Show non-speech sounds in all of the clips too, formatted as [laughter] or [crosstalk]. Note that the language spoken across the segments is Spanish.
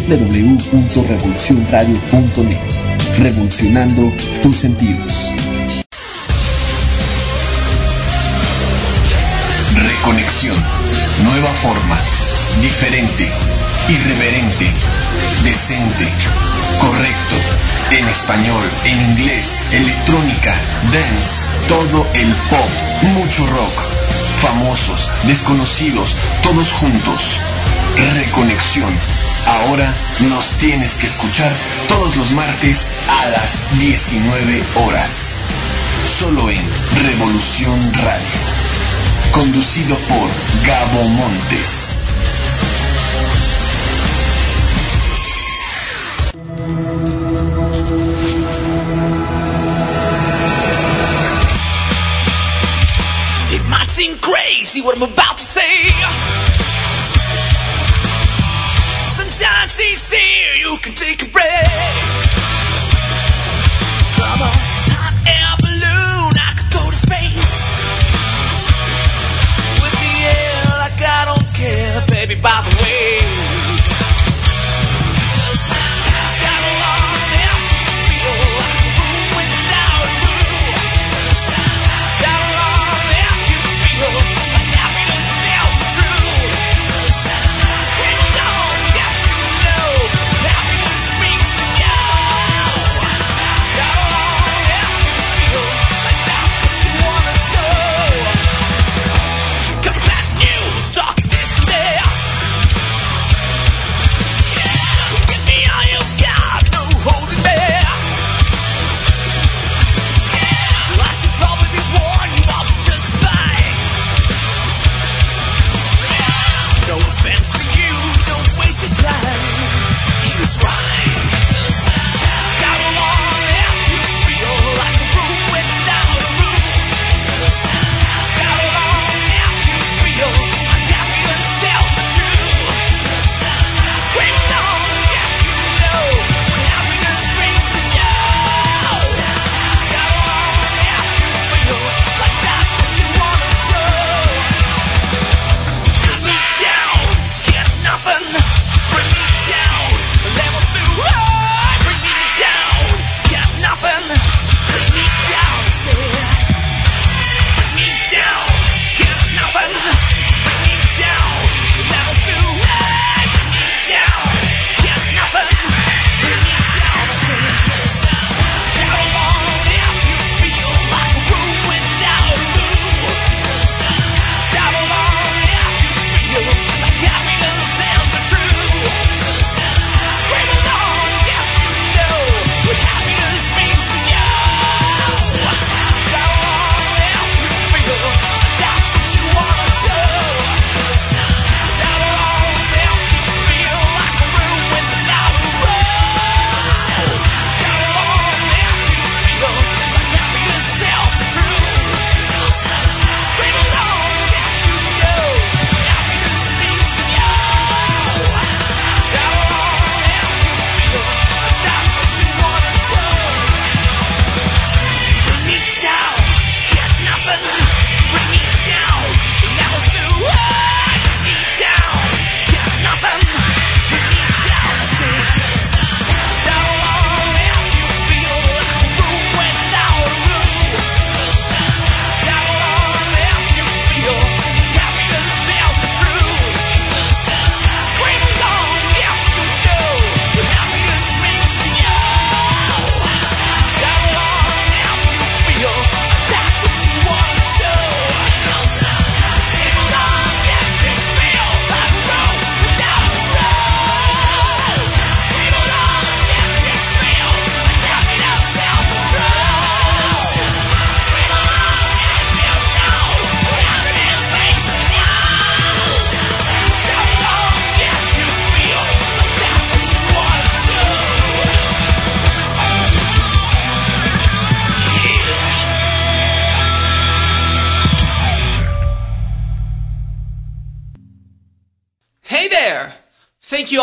www.revolucionradio.net. Revolucionando tus sentidos. Reconexión. Nueva forma. Diferente. Irreverente. Decente. Correcto. En español, en inglés, electrónica, dance, todo el pop, mucho rock. Famosos, desconocidos, todos juntos. Reconexión. Ahora nos tienes que escuchar todos los martes a las 19 horas. Solo en Revolución Radio. Conducido por Gabo Montes. Seem crazy what I'm about to say. Sunshine, she's here, you can take a break. Come on, hot air balloon, I go to space. With the air like I don't care, baby, by the way.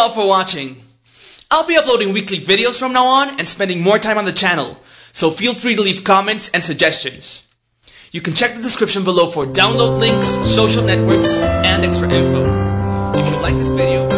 All for watching. I'll be uploading weekly videos from now on and spending more time on the channel, so feel free to leave comments and suggestions. You can check the description below for download links, social networks, and extra info. If you like this video,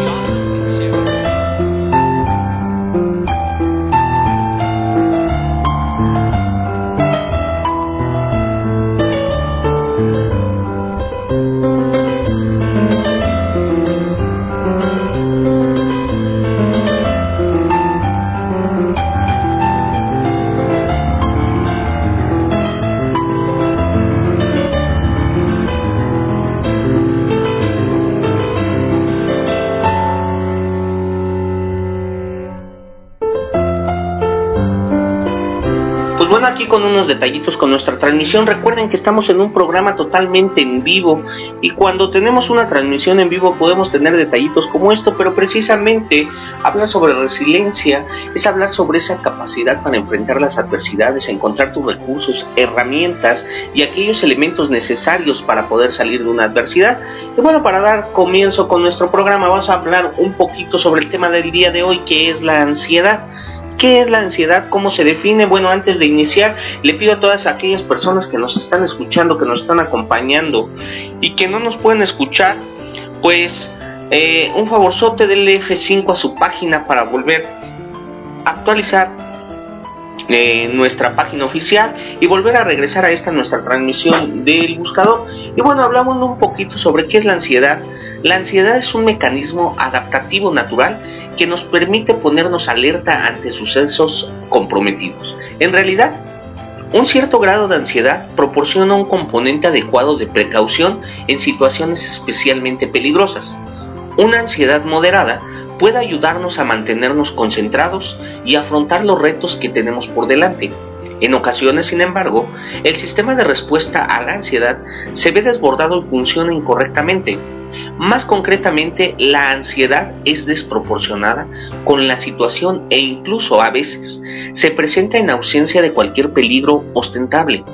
con unos detallitos con nuestra transmisión. Recuerden que estamos en un programa totalmente en vivo y cuando tenemos una transmisión en vivo podemos tener detallitos como esto, pero precisamente hablar sobre resiliencia es hablar sobre esa capacidad para enfrentar las adversidades, encontrar tus recursos, herramientas y aquellos elementos necesarios para poder salir de una adversidad. Y bueno, para dar comienzo con nuestro programa vamos a hablar un poquito sobre el tema del día de hoy que es la ansiedad. ¿Qué es la ansiedad? ¿Cómo se define? Bueno, antes de iniciar, le pido a todas aquellas personas que nos están escuchando, que nos están acompañando y que no nos pueden escuchar, pues eh, un favorzote del F5 a su página para volver a actualizar nuestra página oficial y volver a regresar a esta nuestra transmisión del buscador. Y bueno, hablamos un poquito sobre qué es la ansiedad. La ansiedad es un mecanismo adaptativo natural que nos permite ponernos alerta ante sucesos comprometidos. En realidad, un cierto grado de ansiedad proporciona un componente adecuado de precaución en situaciones especialmente peligrosas. Una ansiedad moderada puede ayudarnos a mantenernos concentrados y afrontar los retos que tenemos por delante. En ocasiones, sin embargo, el sistema de respuesta a la ansiedad se ve desbordado y funciona incorrectamente. Más concretamente, la ansiedad es desproporcionada con la situación e incluso a veces se presenta en ausencia de cualquier peligro ostentable.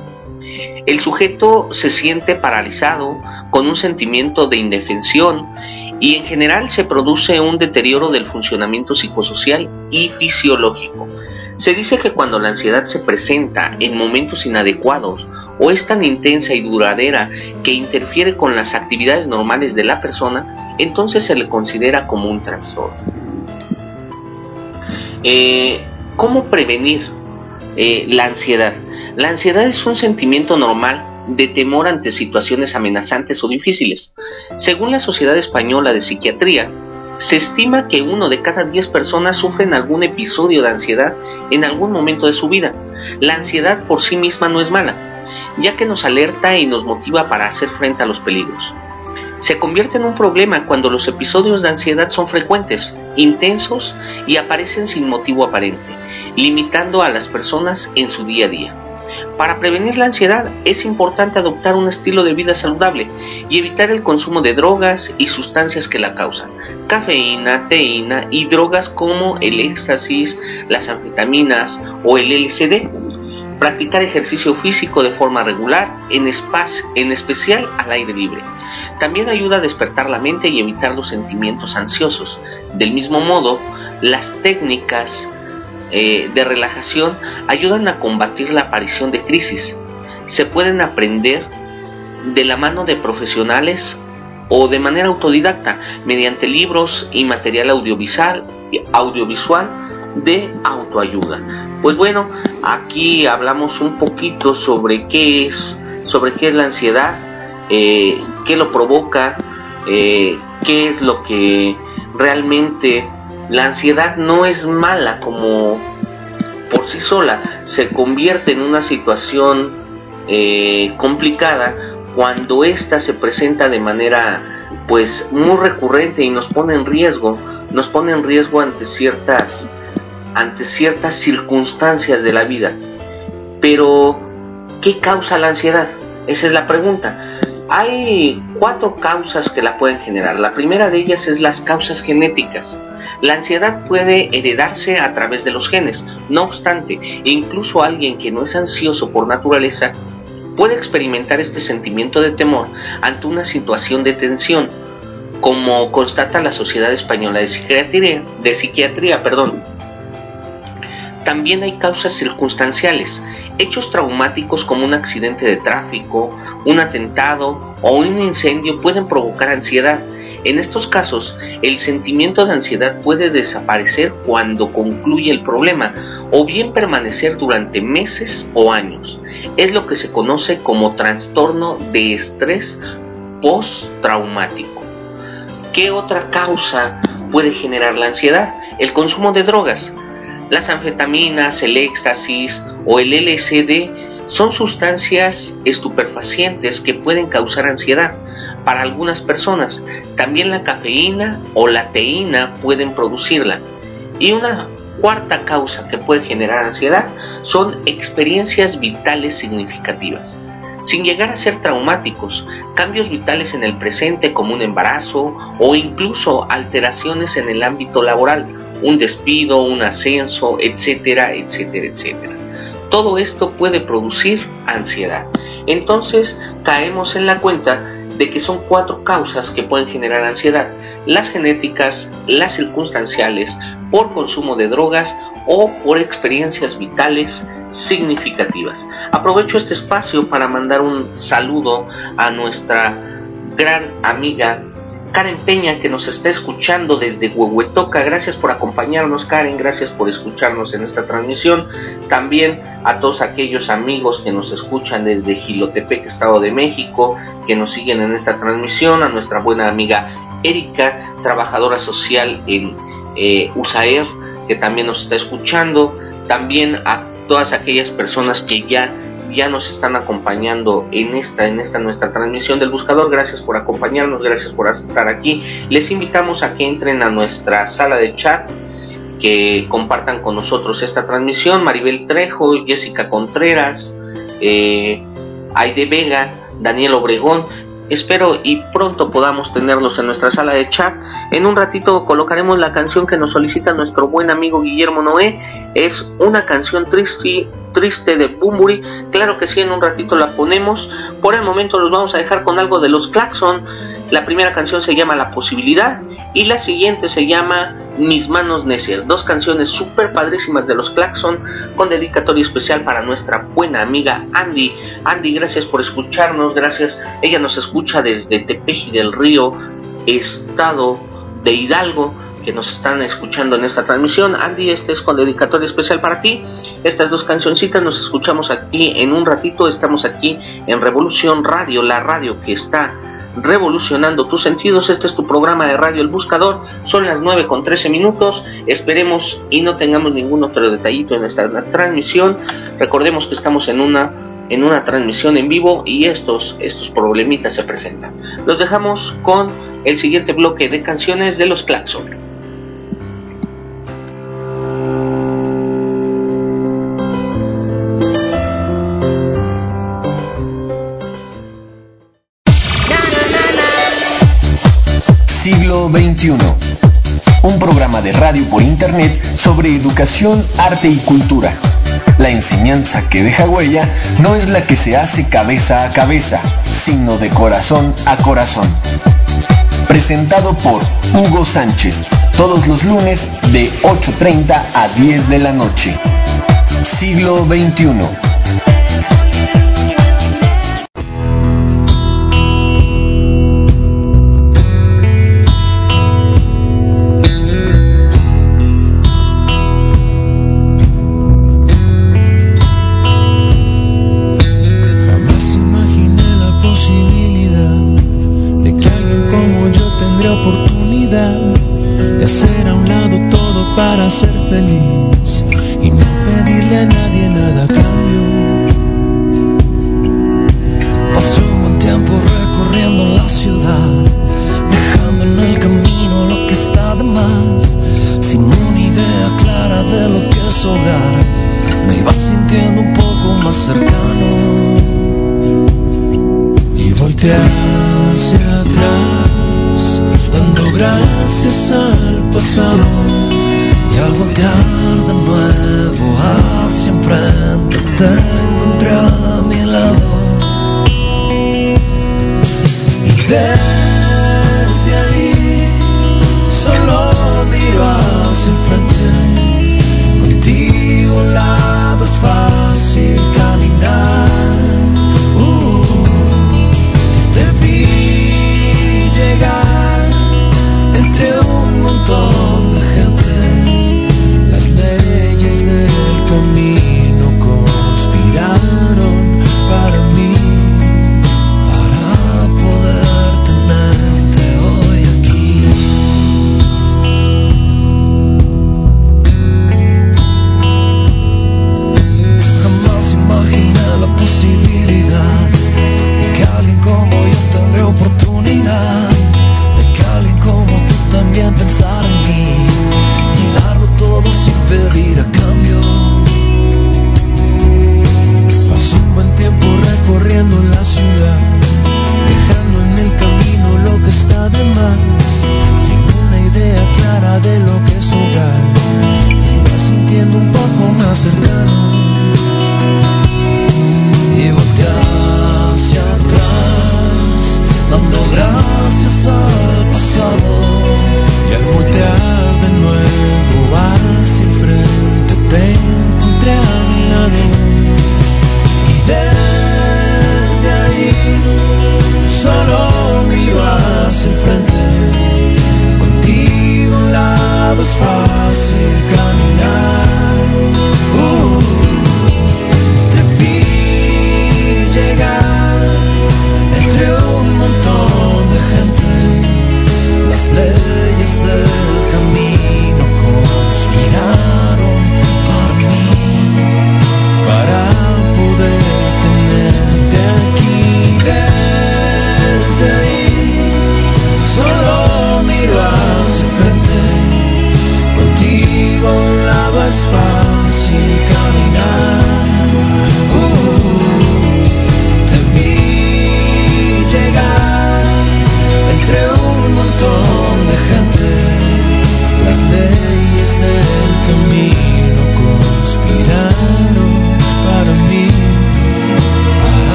El sujeto se siente paralizado con un sentimiento de indefensión y en general se produce un deterioro del funcionamiento psicosocial y fisiológico. Se dice que cuando la ansiedad se presenta en momentos inadecuados o es tan intensa y duradera que interfiere con las actividades normales de la persona, entonces se le considera como un trastorno. Eh, ¿Cómo prevenir eh, la ansiedad? La ansiedad es un sentimiento normal de temor ante situaciones amenazantes o difíciles. Según la Sociedad Española de Psiquiatría, se estima que uno de cada 10 personas sufren algún episodio de ansiedad en algún momento de su vida. La ansiedad por sí misma no es mala, ya que nos alerta y nos motiva para hacer frente a los peligros. Se convierte en un problema cuando los episodios de ansiedad son frecuentes, intensos y aparecen sin motivo aparente, limitando a las personas en su día a día. Para prevenir la ansiedad es importante adoptar un estilo de vida saludable y evitar el consumo de drogas y sustancias que la causan, cafeína, teína y drogas como el éxtasis, las anfetaminas o el LSD. Practicar ejercicio físico de forma regular, en, espacio, en especial al aire libre. También ayuda a despertar la mente y evitar los sentimientos ansiosos. Del mismo modo, las técnicas eh, de relajación ayudan a combatir la aparición de crisis. Se pueden aprender de la mano de profesionales o de manera autodidacta mediante libros y material audiovisual, audiovisual de autoayuda. Pues bueno, aquí hablamos un poquito sobre qué es, sobre qué es la ansiedad, eh, qué lo provoca, eh, qué es lo que realmente la ansiedad no es mala como por sí sola, se convierte en una situación eh, complicada cuando ésta se presenta de manera pues muy recurrente y nos pone en riesgo, nos pone en riesgo ante ciertas ante ciertas circunstancias de la vida. Pero ¿qué causa la ansiedad? Esa es la pregunta. Hay cuatro causas que la pueden generar. La primera de ellas es las causas genéticas. La ansiedad puede heredarse a través de los genes. No obstante, incluso alguien que no es ansioso por naturaleza puede experimentar este sentimiento de temor ante una situación de tensión. como constata la Sociedad Española de Psiquiatría, de psiquiatría perdón. También hay causas circunstanciales, hechos traumáticos como un accidente de tráfico, un atentado o un incendio pueden provocar ansiedad. En estos casos, el sentimiento de ansiedad puede desaparecer cuando concluye el problema o bien permanecer durante meses o años. Es lo que se conoce como trastorno de estrés postraumático. ¿Qué otra causa puede generar la ansiedad? El consumo de drogas. Las anfetaminas, el éxtasis o el LSD son sustancias estupefacientes que pueden causar ansiedad para algunas personas. También la cafeína o la teína pueden producirla. Y una cuarta causa que puede generar ansiedad son experiencias vitales significativas. Sin llegar a ser traumáticos, cambios vitales en el presente como un embarazo o incluso alteraciones en el ámbito laboral un despido, un ascenso, etcétera, etcétera, etcétera. Todo esto puede producir ansiedad. Entonces caemos en la cuenta de que son cuatro causas que pueden generar ansiedad. Las genéticas, las circunstanciales, por consumo de drogas o por experiencias vitales significativas. Aprovecho este espacio para mandar un saludo a nuestra gran amiga Karen Peña que nos está escuchando desde Huehuetoca. Gracias por acompañarnos, Karen. Gracias por escucharnos en esta transmisión. También a todos aquellos amigos que nos escuchan desde Gilotepec, Estado de México, que nos siguen en esta transmisión. A nuestra buena amiga Erika, trabajadora social en eh, USAER, que también nos está escuchando. También a todas aquellas personas que ya ya nos están acompañando en esta, en esta nuestra transmisión del buscador. Gracias por acompañarnos, gracias por estar aquí. Les invitamos a que entren a nuestra sala de chat, que compartan con nosotros esta transmisión. Maribel Trejo, Jessica Contreras, eh, Aide Vega, Daniel Obregón. Espero y pronto podamos tenerlos en nuestra sala de chat. En un ratito colocaremos la canción que nos solicita nuestro buen amigo Guillermo Noé. Es una canción triste, triste de Bumburi. Claro que sí, en un ratito la ponemos. Por el momento los vamos a dejar con algo de los Claxon. La primera canción se llama La Posibilidad y la siguiente se llama Mis Manos Necias. Dos canciones súper padrísimas de los Claxon con dedicatoria especial para nuestra buena amiga Andy. Andy, gracias por escucharnos. Gracias. Ella nos escucha desde Tepeji del Río, estado de Hidalgo que nos están escuchando en esta transmisión. Andy, este es con dedicatoria especial para ti. Estas dos cancioncitas nos escuchamos aquí en un ratito. Estamos aquí en Revolución Radio, la radio que está revolucionando tus sentidos. Este es tu programa de radio El Buscador. Son las 9 con 13 minutos. Esperemos y no tengamos ningún otro detallito en esta transmisión. Recordemos que estamos en una en una transmisión en vivo y estos estos problemitas se presentan. Los dejamos con el siguiente bloque de canciones de los Claxon. Un programa de radio por internet sobre educación, arte y cultura. La enseñanza que deja huella no es la que se hace cabeza a cabeza, sino de corazón a corazón. Presentado por Hugo Sánchez, todos los lunes de 8.30 a 10 de la noche. Siglo XXI.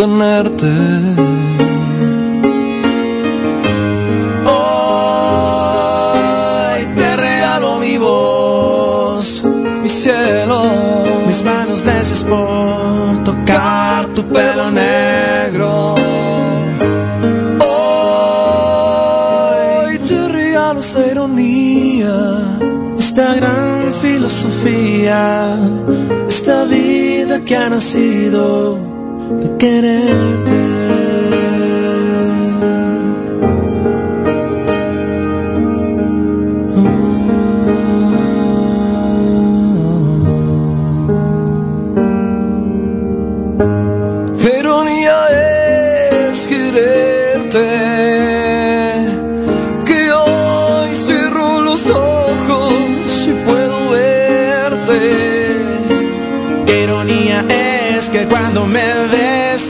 Tenerte. Hoy te regalo mi voz, mi cielo, mis manos necias por tocar tu pelo negro. Hoy te regalo esta ironía, esta gran filosofía, esta vida que ha nacido de quererte.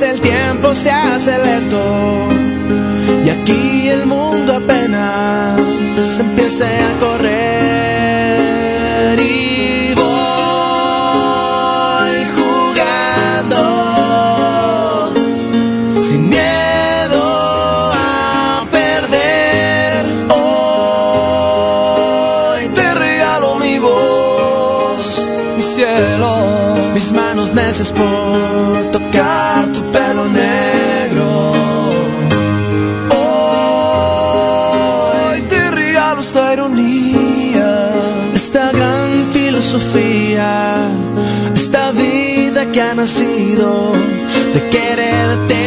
El tiempo se hace lento y aquí el mundo apenas empieza a correr y voy jugando sin miedo a perder. Hoy te regalo mi voz, mi cielo, mis manos necias nacido de quererte.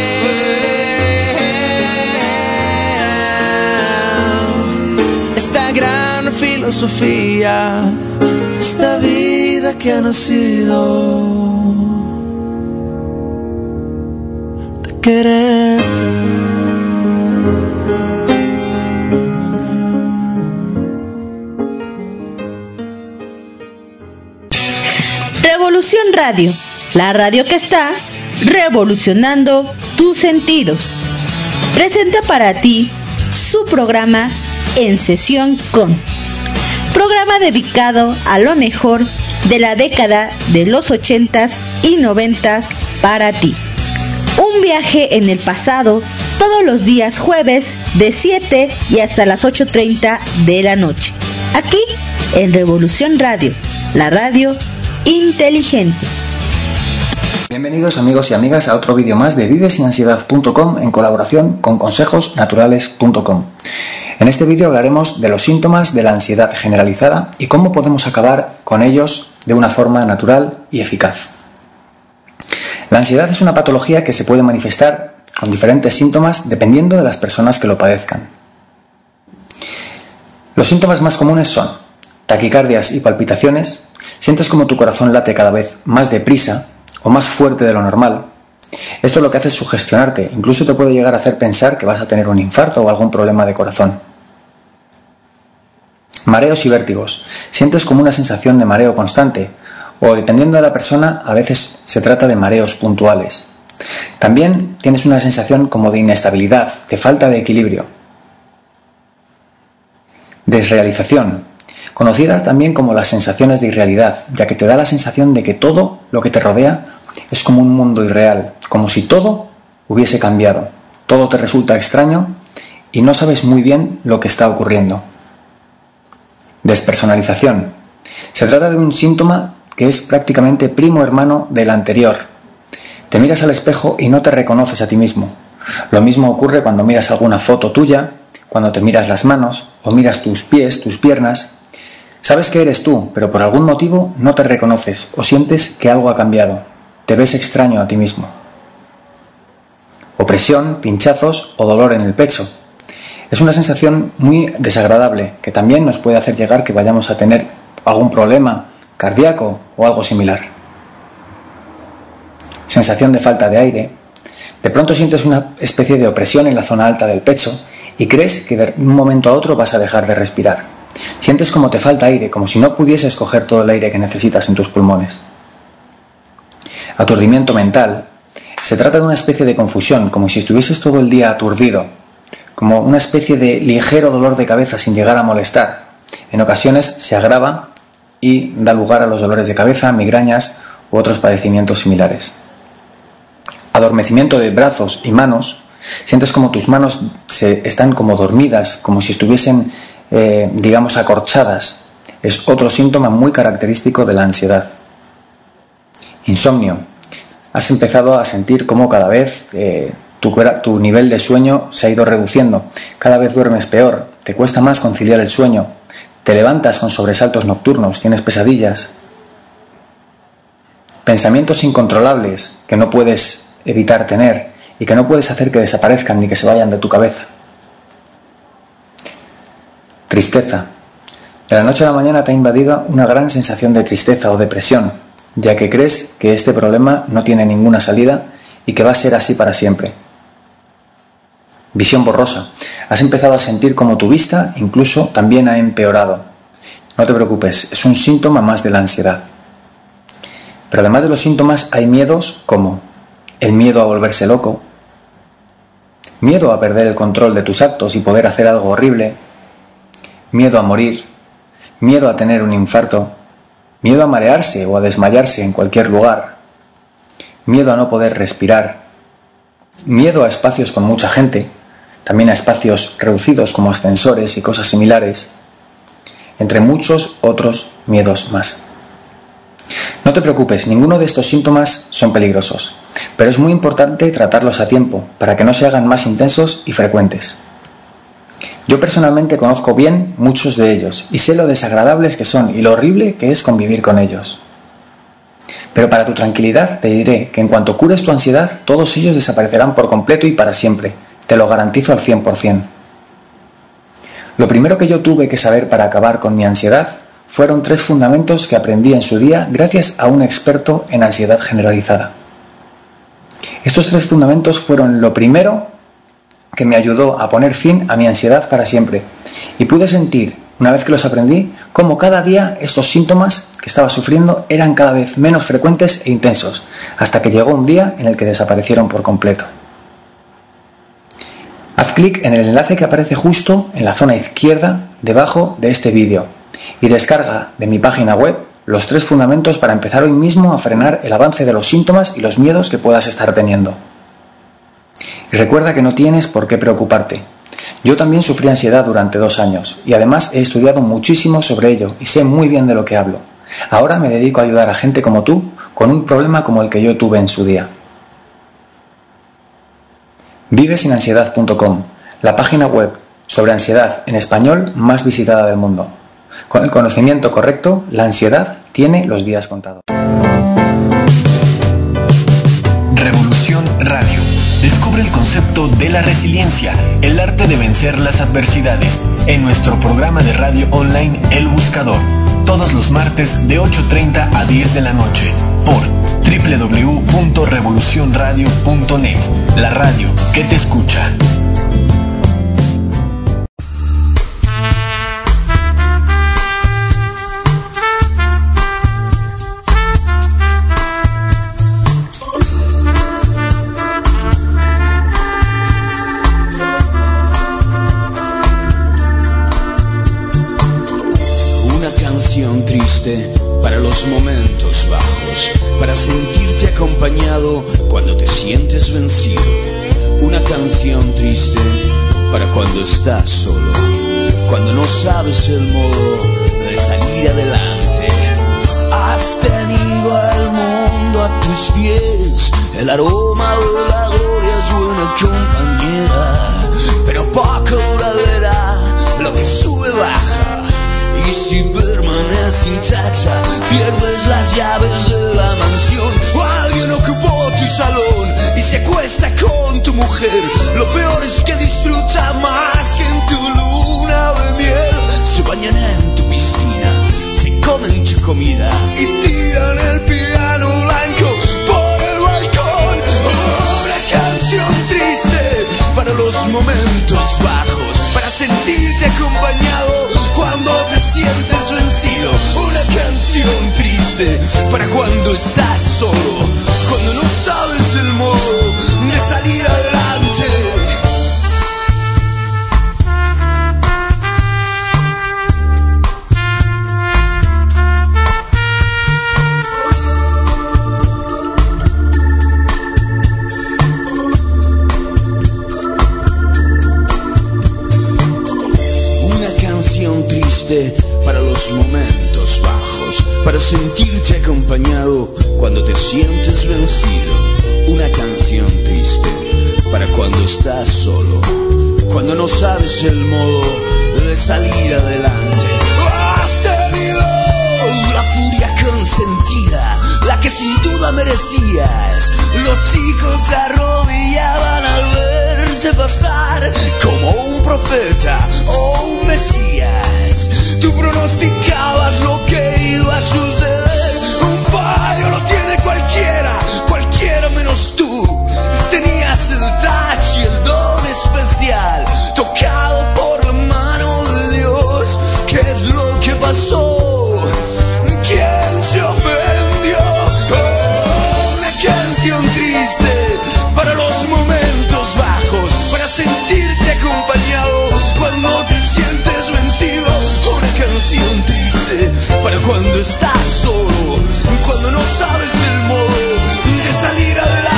Esta gran filosofía, esta vida que ha nacido de quererte. Revolución Radio, la radio que está revolucionando tus sentidos. Presenta para ti su programa En Sesión con. Programa dedicado a lo mejor de la década de los 80s y 90s para ti. Un viaje en el pasado todos los días jueves de 7 y hasta las 8.30 de la noche. Aquí en Revolución Radio, la radio inteligente. Bienvenidos amigos y amigas a otro vídeo más de vivesinansiedad.com en colaboración con consejosnaturales.com. En este vídeo hablaremos de los síntomas de la ansiedad generalizada y cómo podemos acabar con ellos de una forma natural y eficaz. La ansiedad es una patología que se puede manifestar con diferentes síntomas dependiendo de las personas que lo padezcan. Los síntomas más comunes son taquicardias y palpitaciones, sientes como tu corazón late cada vez más deprisa o más fuerte de lo normal. Esto lo que hace es sugestionarte, incluso te puede llegar a hacer pensar que vas a tener un infarto o algún problema de corazón. Mareos y vértigos. Sientes como una sensación de mareo constante, o dependiendo de la persona, a veces se trata de mareos puntuales. También tienes una sensación como de inestabilidad, de falta de equilibrio. Desrealización, conocida también como las sensaciones de irrealidad, ya que te da la sensación de que todo lo que te rodea es como un mundo irreal, como si todo hubiese cambiado. Todo te resulta extraño y no sabes muy bien lo que está ocurriendo. Despersonalización. Se trata de un síntoma que es prácticamente primo hermano del anterior. Te miras al espejo y no te reconoces a ti mismo. Lo mismo ocurre cuando miras alguna foto tuya, cuando te miras las manos o miras tus pies, tus piernas. Sabes que eres tú, pero por algún motivo no te reconoces o sientes que algo ha cambiado. Te ves extraño a ti mismo. Opresión, pinchazos o dolor en el pecho. Es una sensación muy desagradable que también nos puede hacer llegar que vayamos a tener algún problema cardíaco o algo similar. Sensación de falta de aire. De pronto sientes una especie de opresión en la zona alta del pecho y crees que de un momento a otro vas a dejar de respirar. Sientes como te falta aire, como si no pudieses coger todo el aire que necesitas en tus pulmones. Aturdimiento mental. Se trata de una especie de confusión, como si estuvieses todo el día aturdido, como una especie de ligero dolor de cabeza sin llegar a molestar. En ocasiones se agrava y da lugar a los dolores de cabeza, migrañas u otros padecimientos similares. Adormecimiento de brazos y manos. Sientes como tus manos se están como dormidas, como si estuviesen, eh, digamos, acorchadas. Es otro síntoma muy característico de la ansiedad. Insomnio. Has empezado a sentir cómo cada vez eh, tu, tu nivel de sueño se ha ido reduciendo. Cada vez duermes peor. Te cuesta más conciliar el sueño. Te levantas con sobresaltos nocturnos. Tienes pesadillas. Pensamientos incontrolables que no puedes evitar tener y que no puedes hacer que desaparezcan ni que se vayan de tu cabeza. Tristeza. De la noche a la mañana te ha invadido una gran sensación de tristeza o depresión, ya que crees que este problema no tiene ninguna salida y que va a ser así para siempre. Visión borrosa. Has empezado a sentir como tu vista incluso también ha empeorado. No te preocupes, es un síntoma más de la ansiedad. Pero además de los síntomas hay miedos como el miedo a volverse loco, miedo a perder el control de tus actos y poder hacer algo horrible, miedo a morir, miedo a tener un infarto, miedo a marearse o a desmayarse en cualquier lugar, miedo a no poder respirar, miedo a espacios con mucha gente, también a espacios reducidos como ascensores y cosas similares, entre muchos otros miedos más. No te preocupes, ninguno de estos síntomas son peligrosos, pero es muy importante tratarlos a tiempo para que no se hagan más intensos y frecuentes. Yo personalmente conozco bien muchos de ellos y sé lo desagradables que son y lo horrible que es convivir con ellos. Pero para tu tranquilidad te diré que en cuanto cures tu ansiedad, todos ellos desaparecerán por completo y para siempre. Te lo garantizo al 100%. Lo primero que yo tuve que saber para acabar con mi ansiedad fueron tres fundamentos que aprendí en su día gracias a un experto en ansiedad generalizada. Estos tres fundamentos fueron lo primero que me ayudó a poner fin a mi ansiedad para siempre. Y pude sentir, una vez que los aprendí, cómo cada día estos síntomas que estaba sufriendo eran cada vez menos frecuentes e intensos, hasta que llegó un día en el que desaparecieron por completo. Haz clic en el enlace que aparece justo en la zona izquierda debajo de este vídeo y descarga de mi página web los tres fundamentos para empezar hoy mismo a frenar el avance de los síntomas y los miedos que puedas estar teniendo. Recuerda que no tienes por qué preocuparte. Yo también sufrí ansiedad durante dos años y además he estudiado muchísimo sobre ello y sé muy bien de lo que hablo. Ahora me dedico a ayudar a gente como tú con un problema como el que yo tuve en su día. Vivesinansiedad.com, la página web sobre ansiedad en español más visitada del mundo. Con el conocimiento correcto, la ansiedad tiene los días contados. Revolución Radio. Descubre el concepto de la resiliencia, el arte de vencer las adversidades, en nuestro programa de radio online El Buscador, todos los martes de 8.30 a 10 de la noche, por www.revolucionradio.net, la radio que te escucha. Para los momentos bajos, para sentirte acompañado cuando te sientes vencido. Una canción triste para cuando estás solo, cuando no sabes el modo de salir adelante. Has tenido al mundo a tus pies, el aroma de la gloria es buena compañera, pero poco duradera, lo que sube baja. Y si permaneces intacta, pierdes las llaves de la mansión. O alguien ocupó tu salón y se acuesta con tu mujer. Lo peor es que disfruta más que en tu luna de miel. Se bañan en tu piscina, se comen tu comida y tiran el piano blanco por el balcón. Una canción triste para los momentos bajos, para sentirte acompañado. Cuando estás solo, cuando no sabes el modo de salir adelante. Una canción triste para los momentos bajos, para sentirte acompañado cuando te sientes vencido. Una canción triste para cuando estás solo, cuando no sabes el modo de salir adelante. Has tenido la furia consentida, la que sin duda merecías. Los chicos se arrodillaban al verse pasar como un profeta o un mesías. Tú pronosticabas lo que iba a suceder. Cuando estás solo, cuando no sabes el modo de salir adelante.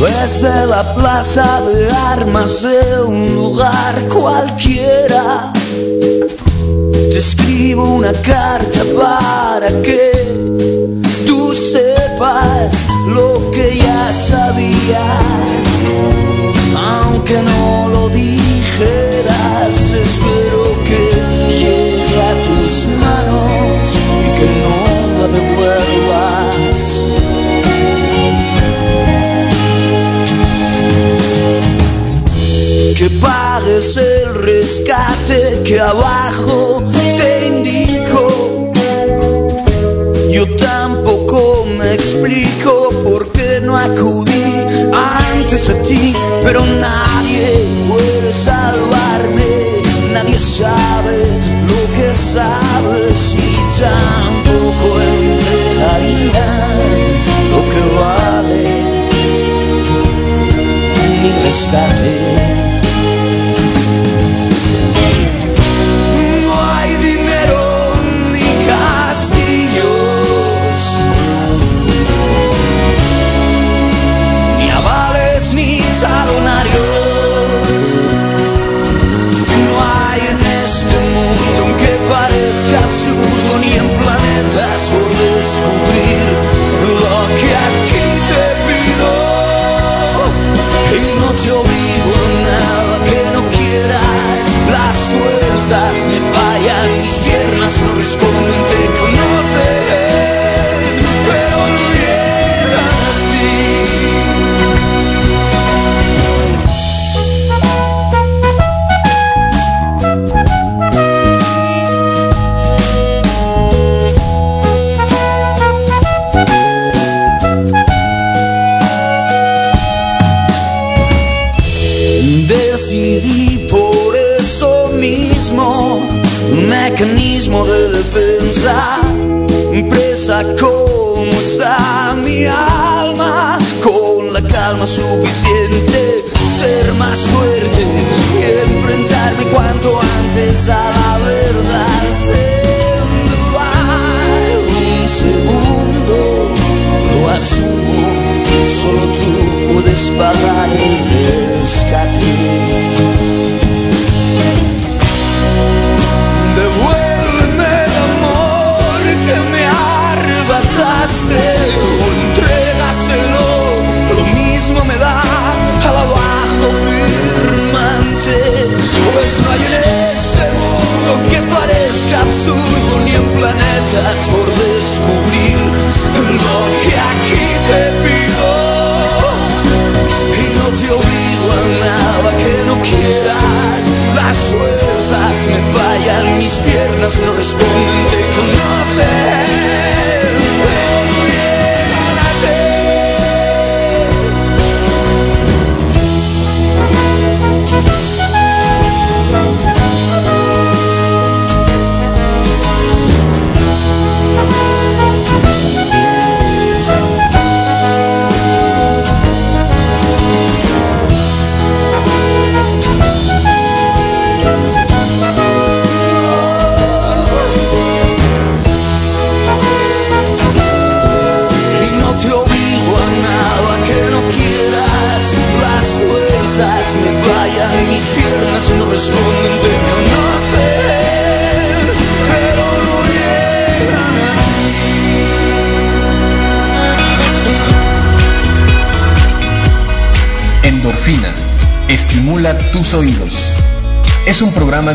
Desde la plaza de armas de un lugar Te escribo una carta para que tú sepas lo que ya sabías. Aunque no lo dijeras, espero que llegue a tus manos y que no la devuelvas. Que pagues el rescate que abajo explico por qué no acudí antes a ti, pero nadie puede salvarme, nadie sabe lo que sabes y tampoco entregaría lo que vale. Mi. Planetas por descubrir lo que aquí te pido. Y no te obligo nada que no quieras. Las fuerzas me fallan, mis piernas no responden, como está mi alma, con la calma suficiente, ser más fuerte y enfrentarme cuanto antes a la verdad.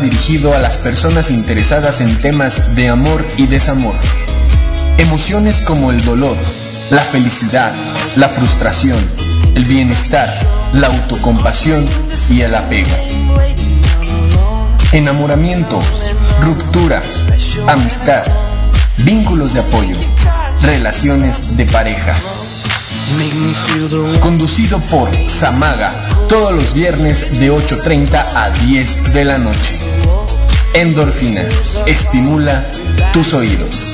Dirigido a las personas interesadas en temas de amor y desamor. Emociones como el dolor, la felicidad, la frustración, el bienestar, la autocompasión y el apego. Enamoramiento, ruptura, amistad, vínculos de apoyo, relaciones de pareja. Conducido por Samaga, todos los viernes de 8.30 a 10 de la noche. Endorfina, estimula tus oídos.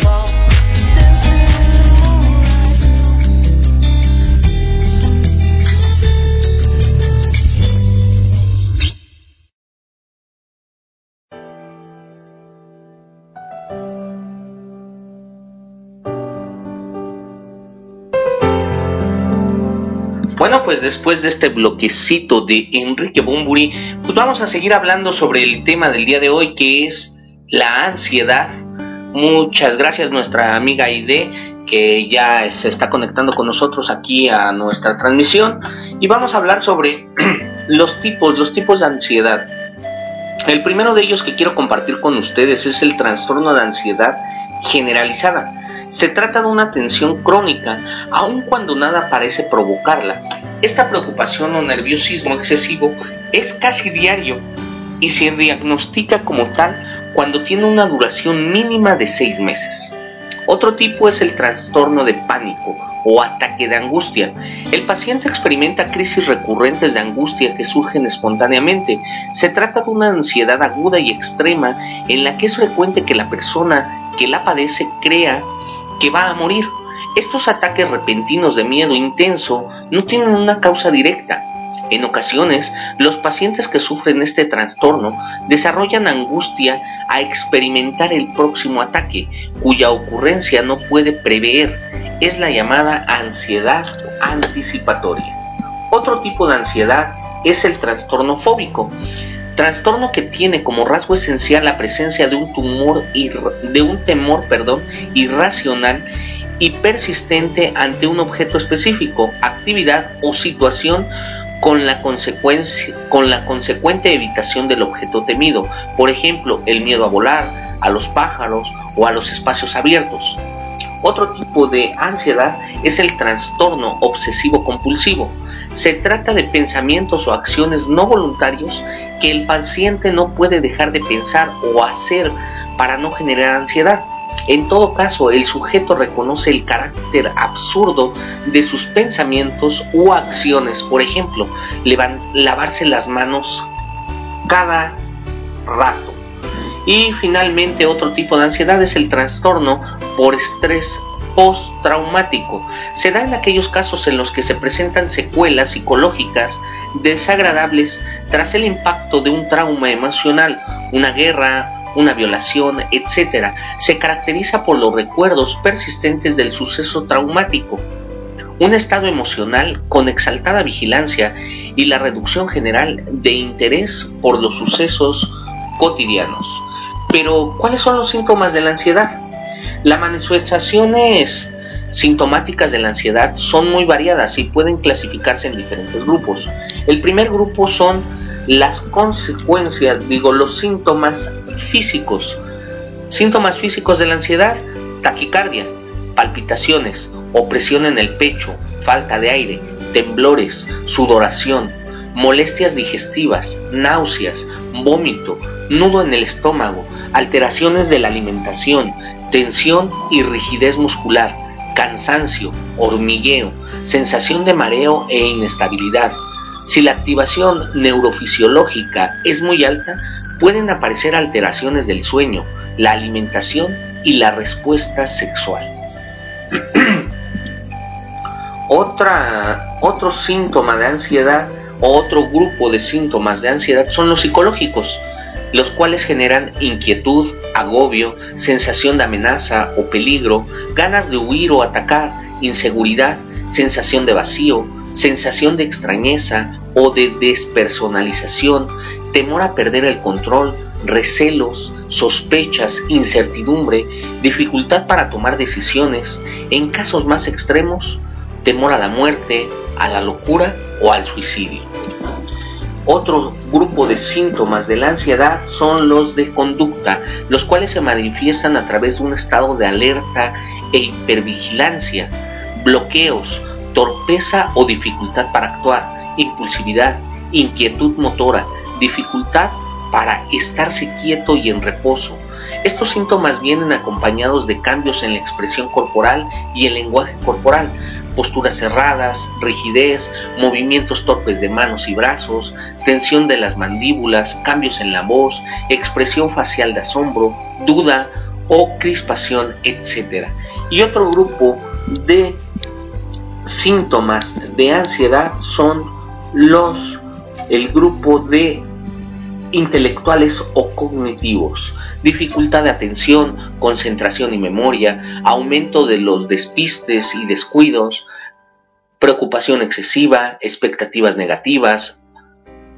Bueno, pues después de este bloquecito de Enrique Bumburi, pues vamos a seguir hablando sobre el tema del día de hoy que es la ansiedad. Muchas gracias nuestra amiga Aide que ya se está conectando con nosotros aquí a nuestra transmisión y vamos a hablar sobre [clears throat] los tipos, los tipos de ansiedad. El primero de ellos que quiero compartir con ustedes es el trastorno de ansiedad generalizada. Se trata de una tensión crónica, aun cuando nada parece provocarla. Esta preocupación o nerviosismo excesivo es casi diario y se diagnostica como tal cuando tiene una duración mínima de seis meses. Otro tipo es el trastorno de pánico o ataque de angustia. El paciente experimenta crisis recurrentes de angustia que surgen espontáneamente. Se trata de una ansiedad aguda y extrema en la que es frecuente que la persona que la padece crea que va a morir. Estos ataques repentinos de miedo intenso no tienen una causa directa. En ocasiones, los pacientes que sufren este trastorno desarrollan angustia a experimentar el próximo ataque, cuya ocurrencia no puede prever. Es la llamada ansiedad anticipatoria. Otro tipo de ansiedad es el trastorno fóbico, trastorno que tiene como rasgo esencial la presencia de un temor, perdón, irracional y persistente ante un objeto específico, actividad o situación con la consecuente evitación del objeto temido, por ejemplo, el miedo a volar, a los pájaros o a los espacios abiertos. Otro tipo de ansiedad es el trastorno obsesivo compulsivo. Se trata de pensamientos o acciones no voluntarios que el paciente no puede dejar de pensar o hacer para no generar ansiedad. En todo caso, el sujeto reconoce el carácter absurdo de sus pensamientos o acciones. Por ejemplo, lavarse las manos cada rato. Y finalmente otro tipo de ansiedad es el trastorno por estrés postraumático. Se da en aquellos casos en los que se presentan secuelas psicológicas desagradables tras el impacto de un trauma emocional, una guerra, una violación, etc. Se caracteriza por los recuerdos persistentes del suceso traumático, un estado emocional con exaltada vigilancia y la reducción general de interés por los sucesos cotidianos. Pero, ¿cuáles son los síntomas de la ansiedad? Las manifestaciones sintomáticas de la ansiedad son muy variadas y pueden clasificarse en diferentes grupos. El primer grupo son las consecuencias, digo, los síntomas físicos. Síntomas físicos de la ansiedad, taquicardia, palpitaciones, opresión en el pecho, falta de aire, temblores, sudoración, molestias digestivas, náuseas, vómito, nudo en el estómago, alteraciones de la alimentación, tensión y rigidez muscular, cansancio, hormigueo, sensación de mareo e inestabilidad. Si la activación neurofisiológica es muy alta, pueden aparecer alteraciones del sueño, la alimentación y la respuesta sexual. [clears throat] Otro síntoma de ansiedad otro grupo de síntomas de ansiedad son los psicológicos los cuales generan inquietud, agobio, sensación de amenaza o peligro, ganas de huir o atacar, inseguridad, sensación de vacío, sensación de extrañeza o de despersonalización, temor a perder el control, recelos, sospechas, incertidumbre, dificultad para tomar decisiones, en casos más extremos, temor a la muerte, a la locura o al suicidio. Otro grupo de síntomas de la ansiedad son los de conducta, los cuales se manifiestan a través de un estado de alerta e hipervigilancia, bloqueos, torpeza o dificultad para actuar, impulsividad, inquietud motora, dificultad para estarse quieto y en reposo. Estos síntomas vienen acompañados de cambios en la expresión corporal y el lenguaje corporal, posturas cerradas, rigidez, movimientos torpes de manos y brazos, tensión de las mandíbulas, cambios en la voz, expresión facial de asombro, duda o crispación, etc. Y otro grupo de síntomas de ansiedad son los el grupo de intelectuales o cognitivos, dificultad de atención, concentración y memoria, aumento de los despistes y descuidos, preocupación excesiva, expectativas negativas,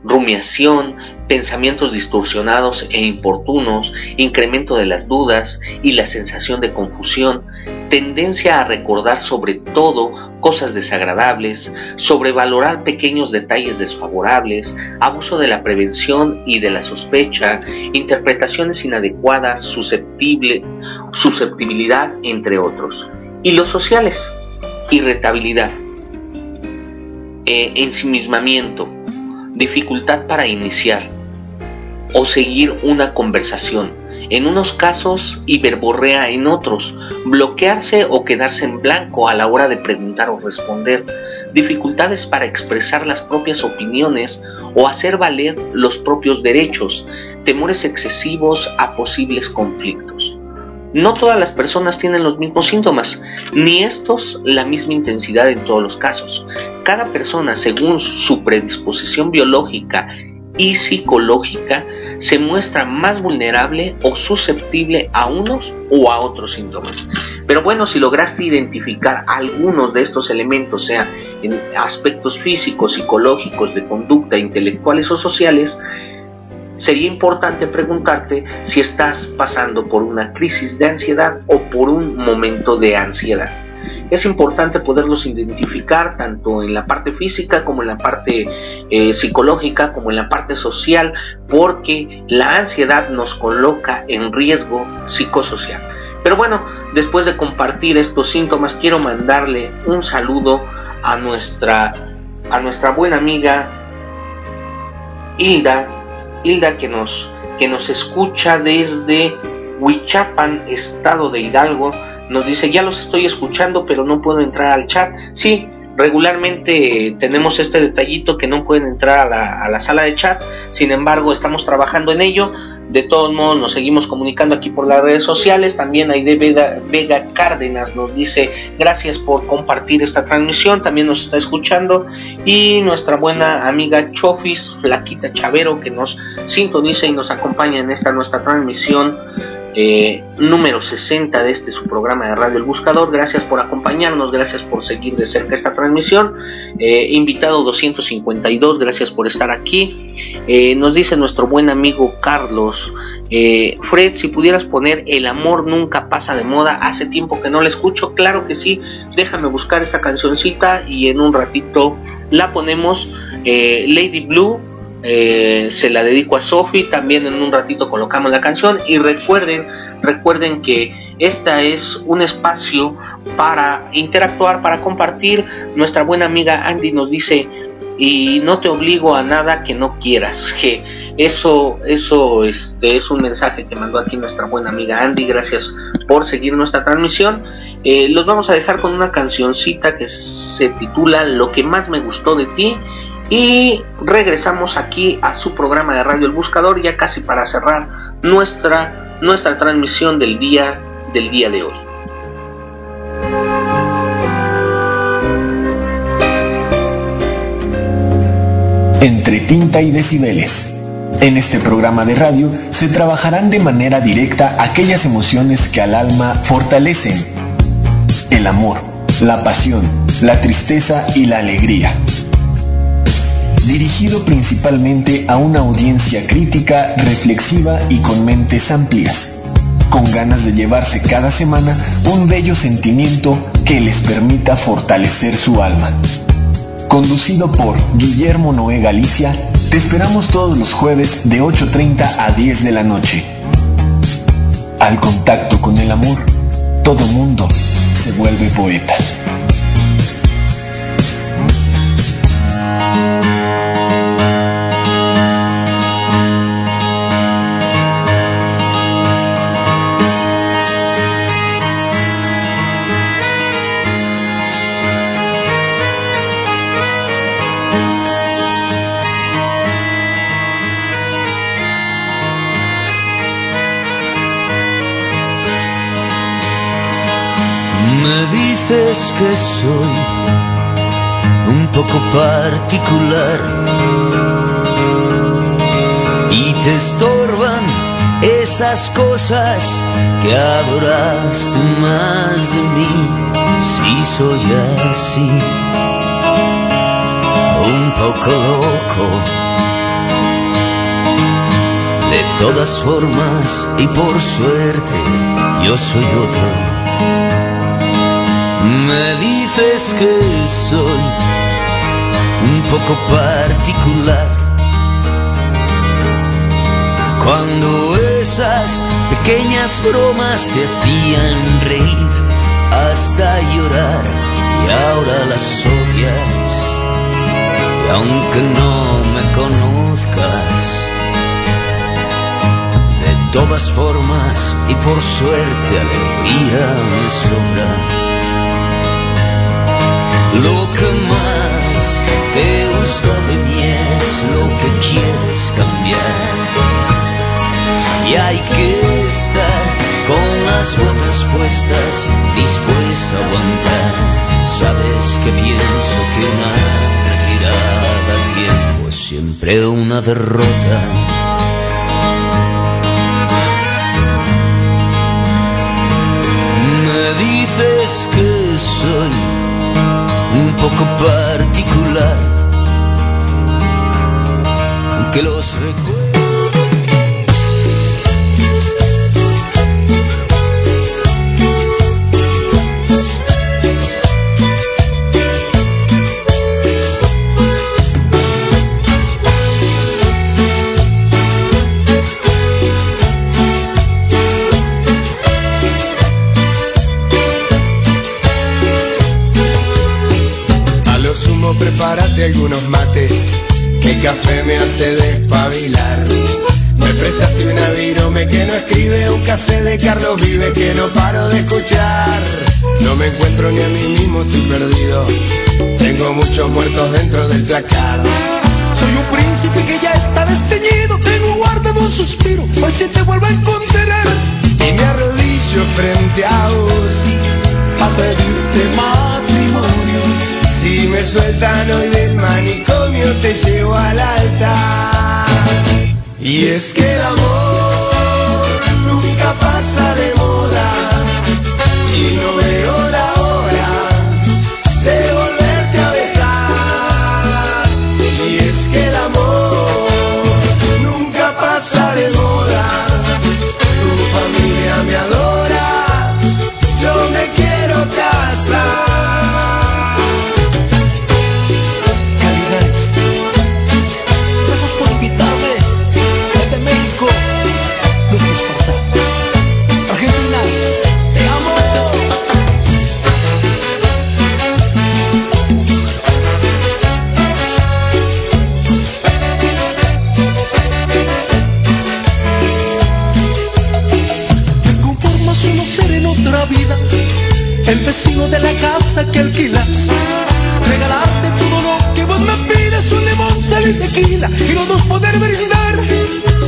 rumiación, pensamientos distorsionados e importunos, incremento de las dudas y la sensación de confusión, tendencia a recordar sobre todo cosas desagradables, sobrevalorar pequeños detalles desfavorables, abuso de la prevención y de la sospecha, interpretaciones inadecuadas, susceptibilidad, entre otros. Y los sociales, irritabilidad, eh, ensimismamiento, dificultad para iniciar o seguir una conversación, en unos casos y verborrea en otros, bloquearse o quedarse en blanco a la hora de preguntar o responder, dificultades para expresar las propias opiniones o hacer valer los propios derechos, temores excesivos a posibles conflictos. No todas las personas tienen los mismos síntomas, ni estos la misma intensidad en todos los casos. Cada persona, según su predisposición biológica y psicológica, se muestra más vulnerable o susceptible a unos o a otros síntomas. Pero bueno, si lograste identificar algunos de estos elementos, sea en aspectos físicos, psicológicos, de conducta, intelectuales o sociales, sería importante preguntarte si estás pasando por una crisis de ansiedad o por un momento de ansiedad. Es importante poderlos identificar tanto en la parte física como en la parte eh, psicológica como en la parte social porque la ansiedad nos coloca en riesgo psicosocial. Pero bueno, después de compartir estos síntomas quiero mandarle un saludo a nuestra a nuestra buena amiga Hilda Hilda que nos, que nos escucha desde Huichapan, estado de Hidalgo, nos dice, ya los estoy escuchando, pero no puedo entrar al chat. Sí, regularmente tenemos este detallito que no pueden entrar a la, a la sala de chat, sin embargo estamos trabajando en ello. De todos modos, nos seguimos comunicando aquí por las redes sociales. También Aide Vega, Vega Cárdenas nos dice gracias por compartir esta transmisión. También nos está escuchando. Y nuestra buena amiga Chofis, Flaquita Chavero, que nos sintoniza y nos acompaña en esta nuestra transmisión eh, número 60 de este su programa de Radio El Buscador. Gracias por acompañarnos, gracias por seguir de cerca esta transmisión. Eh, invitado 252, gracias por estar aquí. Eh, nos dice nuestro buen amigo Carlos. Eh, Fred, si pudieras poner El amor nunca pasa de moda, hace tiempo que no la escucho, claro que sí, déjame buscar esta cancioncita y en un ratito la ponemos. Lady Blue eh, se la dedico a Sophie, también en un ratito colocamos la canción y recuerden, recuerden que esta es un espacio para interactuar, para compartir. Nuestra buena amiga Andy nos dice, y no te obligo a nada que no quieras, [laughs] que eso, eso este, es un mensaje que mandó aquí nuestra buena amiga Andy, gracias por seguir nuestra transmisión. Eh, los vamos a dejar con una cancioncita que se titula Lo que más me gustó de ti y regresamos aquí a su programa de Radio El Buscador ya casi para cerrar nuestra, nuestra transmisión del día, del día de hoy. Entre tinta y decibeles. En este programa de radio se trabajarán de manera directa aquellas emociones que al alma fortalecen. El amor, la pasión, la tristeza y la alegría dirigido principalmente a una audiencia crítica, reflexiva y con mentes amplias, con ganas de llevarse cada semana un bello sentimiento que les permita fortalecer su alma. Conducido por Guillermo Noé Galicia, Te esperamos todos los jueves de 8.30 a 10 de la noche. Al contacto con el amor, todo mundo se vuelve poeta. Me dices que soy un poco particular y te estorban esas cosas que adoraste más de mí. Si soy así, un poco loco. De todas formas y por suerte, yo soy otro. Me dices que soy un poco particular. Cuando esas pequeñas bromas te hacían reír hasta llorar y ahora las odias. Y aunque no me conozcas, de todas formas y por suerte alegría me sobra. Lo que más te gustó de mí es lo que quieres cambiar. Y hay que estar con las botas puestas, dispuesto a aguantar. Sabes que pienso que una retirada a tiempo es siempre una derrota. Me dices que poco particular que los recuerdos un cassette de Carlos Vive que no paro de escuchar. No me encuentro ni a mí mismo, estoy perdido. Tengo muchos muertos dentro del placar. Soy un príncipe que ya está desteñido, tengo guardado un suspiro, hoy si te vuelvo a encontrar. Y me arrodillo frente a vos a pedirte matrimonio. Si me sueltan hoy del manicomio te llevo al altar. Y es que el amor y no veo vecino de la casa que alquilas. Regalarte todo lo que vos me pides, un limón, sal y tequila, y los dos poder brindar.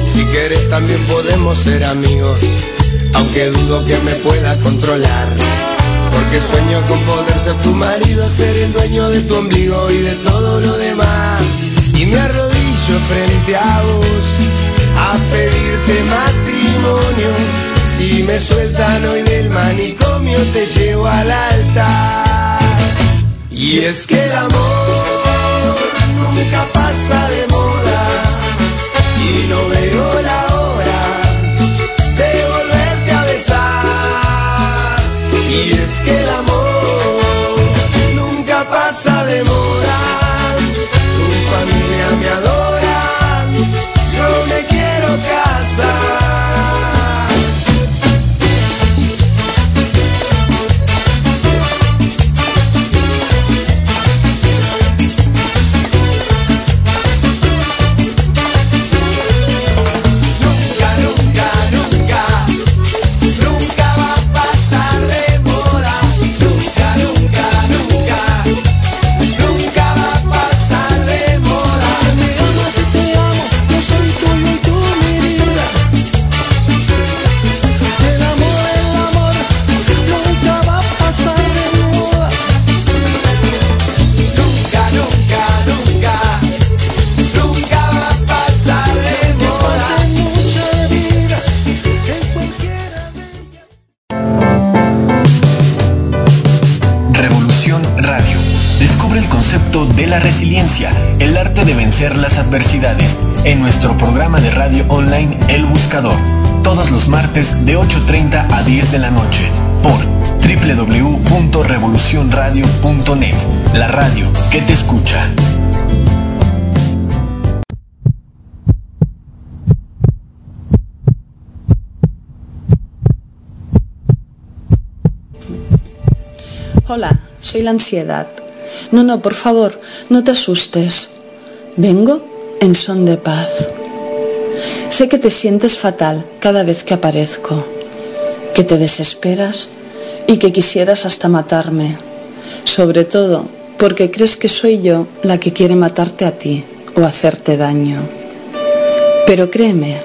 Si quieres también podemos ser amigos, aunque dudo que me pueda controlar. Porque sueño con poder ser tu marido, ser el dueño de tu ombligo y de todo lo demás. Y me arrodillo frente a vos a pedirte matrimonio. Si me sueltan hoy del manicomio te llevo al altar. Y es que el amor vencer las adversidades, en nuestro programa de radio online El Buscador, todos los martes de 8.30 a 10 de la noche, por www.revolucionradio.net, la radio que te escucha. Hola, soy la ansiedad. No, no, por favor, no te asustes. Vengo en son de paz. Sé que te sientes fatal cada vez que aparezco, que te desesperas y que quisieras hasta matarme, sobre todo porque crees que soy yo la que quiere matarte a ti o hacerte daño. Pero créeme,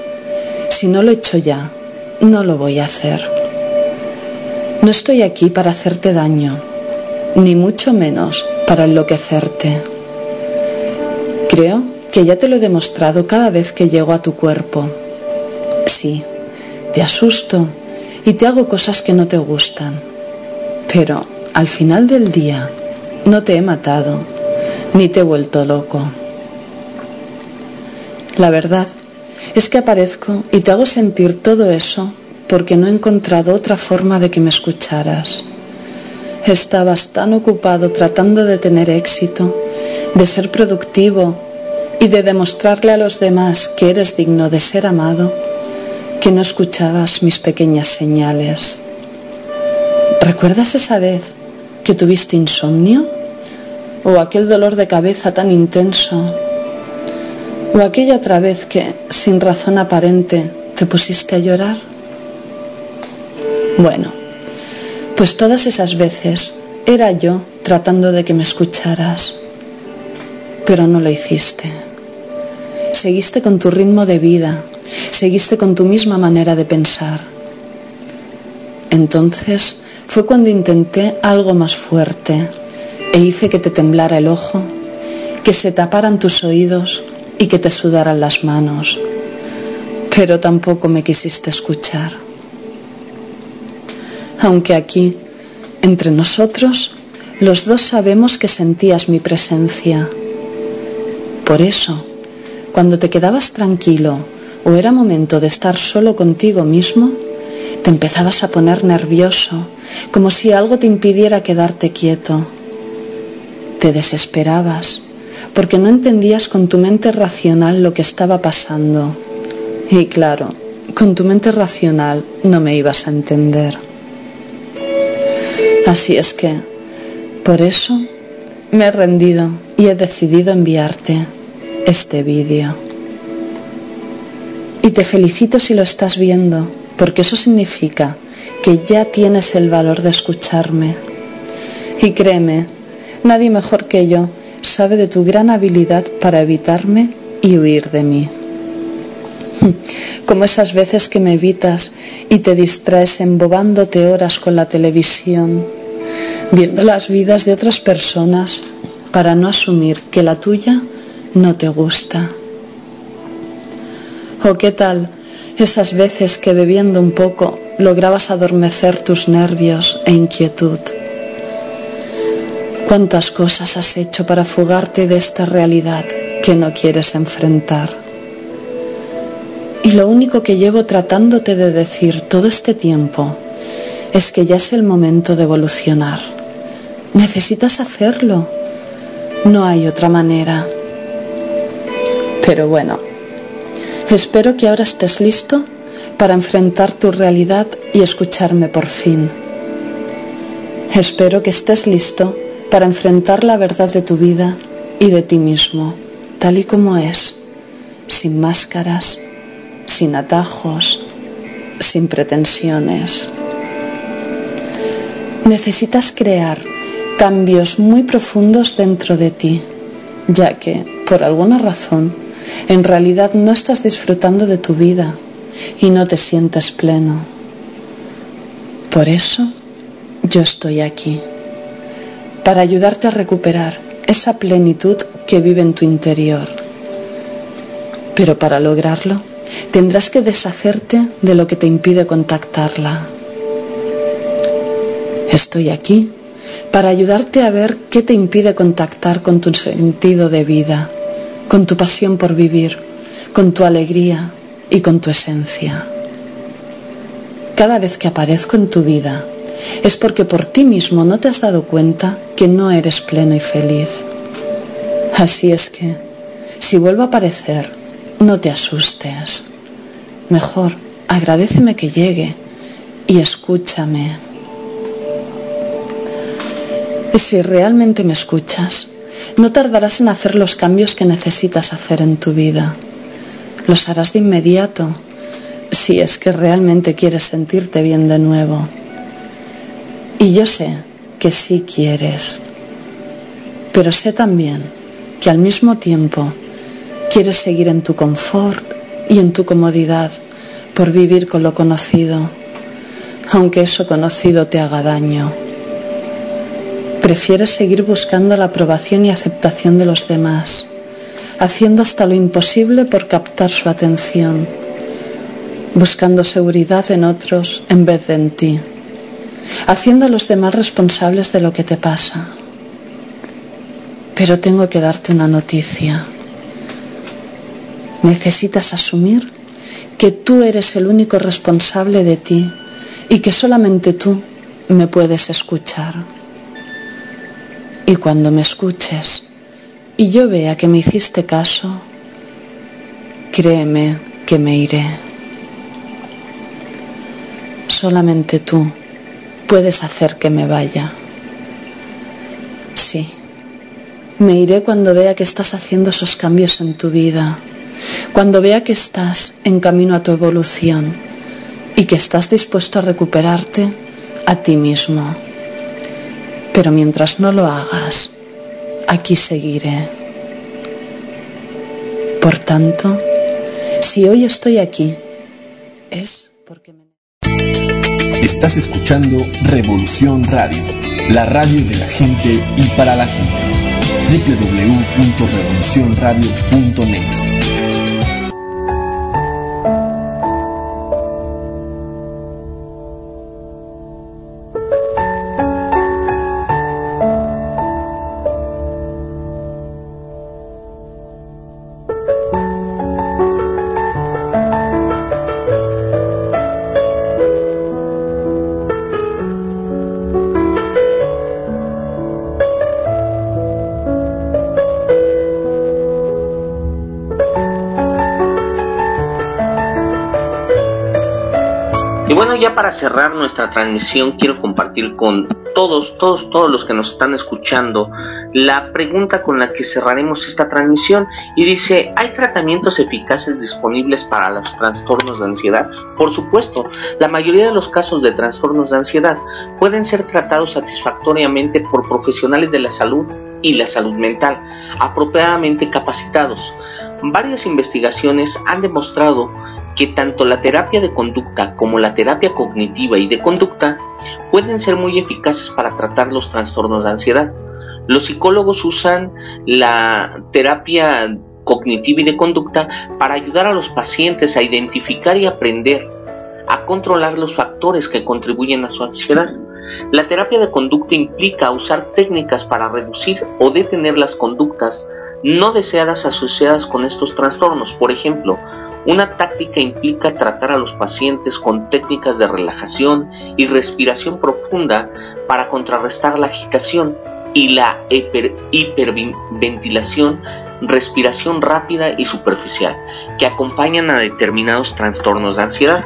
si no lo he hecho ya, no lo voy a hacer. No estoy aquí para hacerte daño, ni mucho menos para enloquecerte. Creo que ya te lo he demostrado cada vez que llego a tu cuerpo. Sí, te asusto y te hago cosas que no te gustan. Pero al final del día no te he matado, ni te he vuelto loco. La verdad es que aparezco y te hago sentir todo eso porque no he encontrado otra forma de que me escucharas. Estabas tan ocupado tratando de tener éxito, de ser productivo y de demostrarle a los demás que eres digno de ser amado, que no escuchabas mis pequeñas señales. ¿Recuerdas esa vez que tuviste insomnio? ¿O aquel dolor de cabeza tan intenso? ¿O aquella otra vez que, sin razón aparente, te pusiste a llorar? Bueno, pues todas esas veces era yo tratando de que me escucharas, pero no lo hiciste. Seguiste con tu ritmo de vida, seguiste con tu misma manera de pensar. Entonces fue cuando intenté algo más fuerte e hice que te temblara el ojo, que se taparan tus oídos y que te sudaran las manos, pero tampoco me quisiste escuchar aunque aquí, entre nosotros, los dos sabemos que sentías mi presencia. Por eso, cuando te quedabas tranquilo o era momento de estar solo contigo mismo, te empezabas a poner nervioso, como si algo te impidiera quedarte quieto. Te desesperabas, porque no entendías con tu mente racional lo que estaba pasando. Y claro, con tu mente racional no me ibas a entender. Así es que, por eso, me he rendido y he decidido enviarte este vídeo. Y te felicito si lo estás viendo, porque eso significa que ya tienes el valor de escucharme. Y créeme, nadie mejor que yo sabe de tu gran habilidad para evitarme y huir de mí. Como esas veces que me evitas y te distraes embobándote horas con la televisión, viendo las vidas de otras personas para no asumir que la tuya no te gusta. ¿O qué tal esas veces que bebiendo un poco lograbas adormecer tus nervios e inquietud? ¿Cuántas cosas has hecho para fugarte de esta realidad que no quieres enfrentar? Y lo único que llevo tratándote de decir todo este tiempo es que ya es el momento de evolucionar. Necesitas hacerlo. No hay otra manera. Pero bueno, espero que ahora estés listo para enfrentar tu realidad y escucharme por fin. Espero que estés listo para enfrentar la verdad de tu vida y de ti mismo, tal y como es, sin máscaras, sin atajos, sin pretensiones. Necesitas crear cambios muy profundos dentro de ti, ya que, por alguna razón, en realidad no estás disfrutando de tu vida y no te sientes pleno. Por eso, yo estoy aquí, para ayudarte a recuperar esa plenitud que vive en tu interior. Pero para lograrlo, tendrás que deshacerte de lo que te impide contactarla. Estoy aquí para ayudarte a ver qué te impide contactar con tu sentido de vida, con tu pasión por vivir, con tu alegría y con tu esencia. Cada vez que aparezco en tu vida es porque por ti mismo no te has dado cuenta que no eres pleno y feliz. Así es que, si vuelvo a aparecer, no te asustes. Mejor, agradeceme que llegue y escúchame. Si realmente me escuchas, no tardarás en hacer los cambios que necesitas hacer en tu vida. Los harás de inmediato, si es que realmente quieres sentirte bien de nuevo. Y yo sé que sí quieres, pero sé también que al mismo tiempo quieres seguir en tu confort y en tu comodidad por vivir con lo conocido, aunque eso conocido te haga daño. Prefieres seguir buscando la aprobación y aceptación de los demás, haciendo hasta lo imposible por captar su atención, buscando seguridad en otros en vez de en ti, haciendo a los demás responsables de lo que te pasa. Pero tengo que darte una noticia. Necesitas asumir que tú eres el único responsable de ti y que solamente tú me puedes escuchar. Y cuando me escuches y yo vea que me hiciste caso, créeme que me iré. Solamente tú puedes hacer que me vaya. Sí, me iré cuando vea que estás haciendo esos cambios en tu vida, cuando vea que estás en camino a tu evolución y que estás dispuesto a recuperarte a ti mismo. Pero mientras no lo hagas, aquí seguiré. Por tanto, si hoy estoy aquí, es porque me... Estás escuchando Revolución Radio, la radio de la gente y para la gente. www.revolucionradio.net ya para cerrar nuestra transmisión, quiero compartir con todos, todos, todos los que nos están escuchando la pregunta con la que cerraremos esta transmisión. Y dice, ¿hay tratamientos eficaces disponibles para los trastornos de ansiedad? Por supuesto, la mayoría de los casos de trastornos de ansiedad pueden ser tratados satisfactoriamente por profesionales de la salud y la salud mental, apropiadamente capacitados. Varias investigaciones han demostrado que tanto la terapia de conducta como la terapia cognitiva y de conducta pueden ser muy eficaces para tratar los trastornos de ansiedad. Los psicólogos usan la terapia cognitiva y de conducta para ayudar a los pacientes a identificar y aprender a controlar los factores que contribuyen a su ansiedad. La terapia de conducta implica usar técnicas para reducir o detener las conductas no deseadas asociadas con estos trastornos. Por ejemplo, una táctica implica tratar a los pacientes con técnicas de relajación y respiración profunda para contrarrestar la agitación y la hiper, hiperventilación, respiración rápida y superficial, que acompañan a determinados trastornos de ansiedad.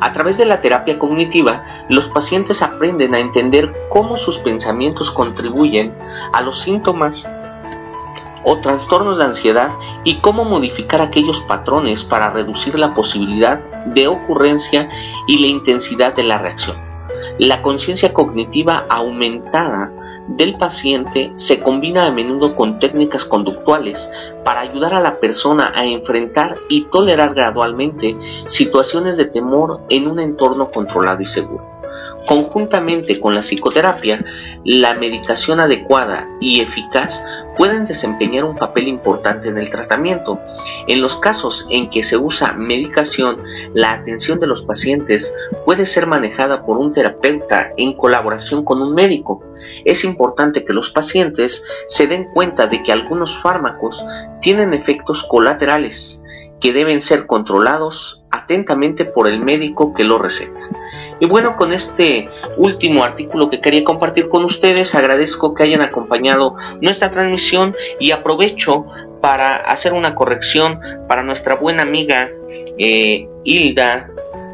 A través de la terapia cognitiva, los pacientes aprenden a entender cómo sus pensamientos contribuyen a los síntomas o trastornos de ansiedad y cómo modificar aquellos patrones para reducir la posibilidad de ocurrencia y la intensidad de la reacción. La conciencia cognitiva aumentada del paciente se combina a menudo con técnicas conductuales para ayudar a la persona a enfrentar y tolerar gradualmente situaciones de temor en un entorno controlado y seguro. Conjuntamente con la psicoterapia, la medicación adecuada y eficaz pueden desempeñar un papel importante en el tratamiento. En los casos en que se usa medicación, la atención de los pacientes puede ser manejada por un terapeuta en colaboración con un médico. Es importante que los pacientes se den cuenta de que algunos fármacos tienen efectos colaterales que deben ser controlados atentamente por el médico que lo receta. Y bueno, con este último artículo que quería compartir con ustedes, agradezco que hayan acompañado nuestra transmisión y aprovecho para hacer una corrección para nuestra buena amiga eh, Hilda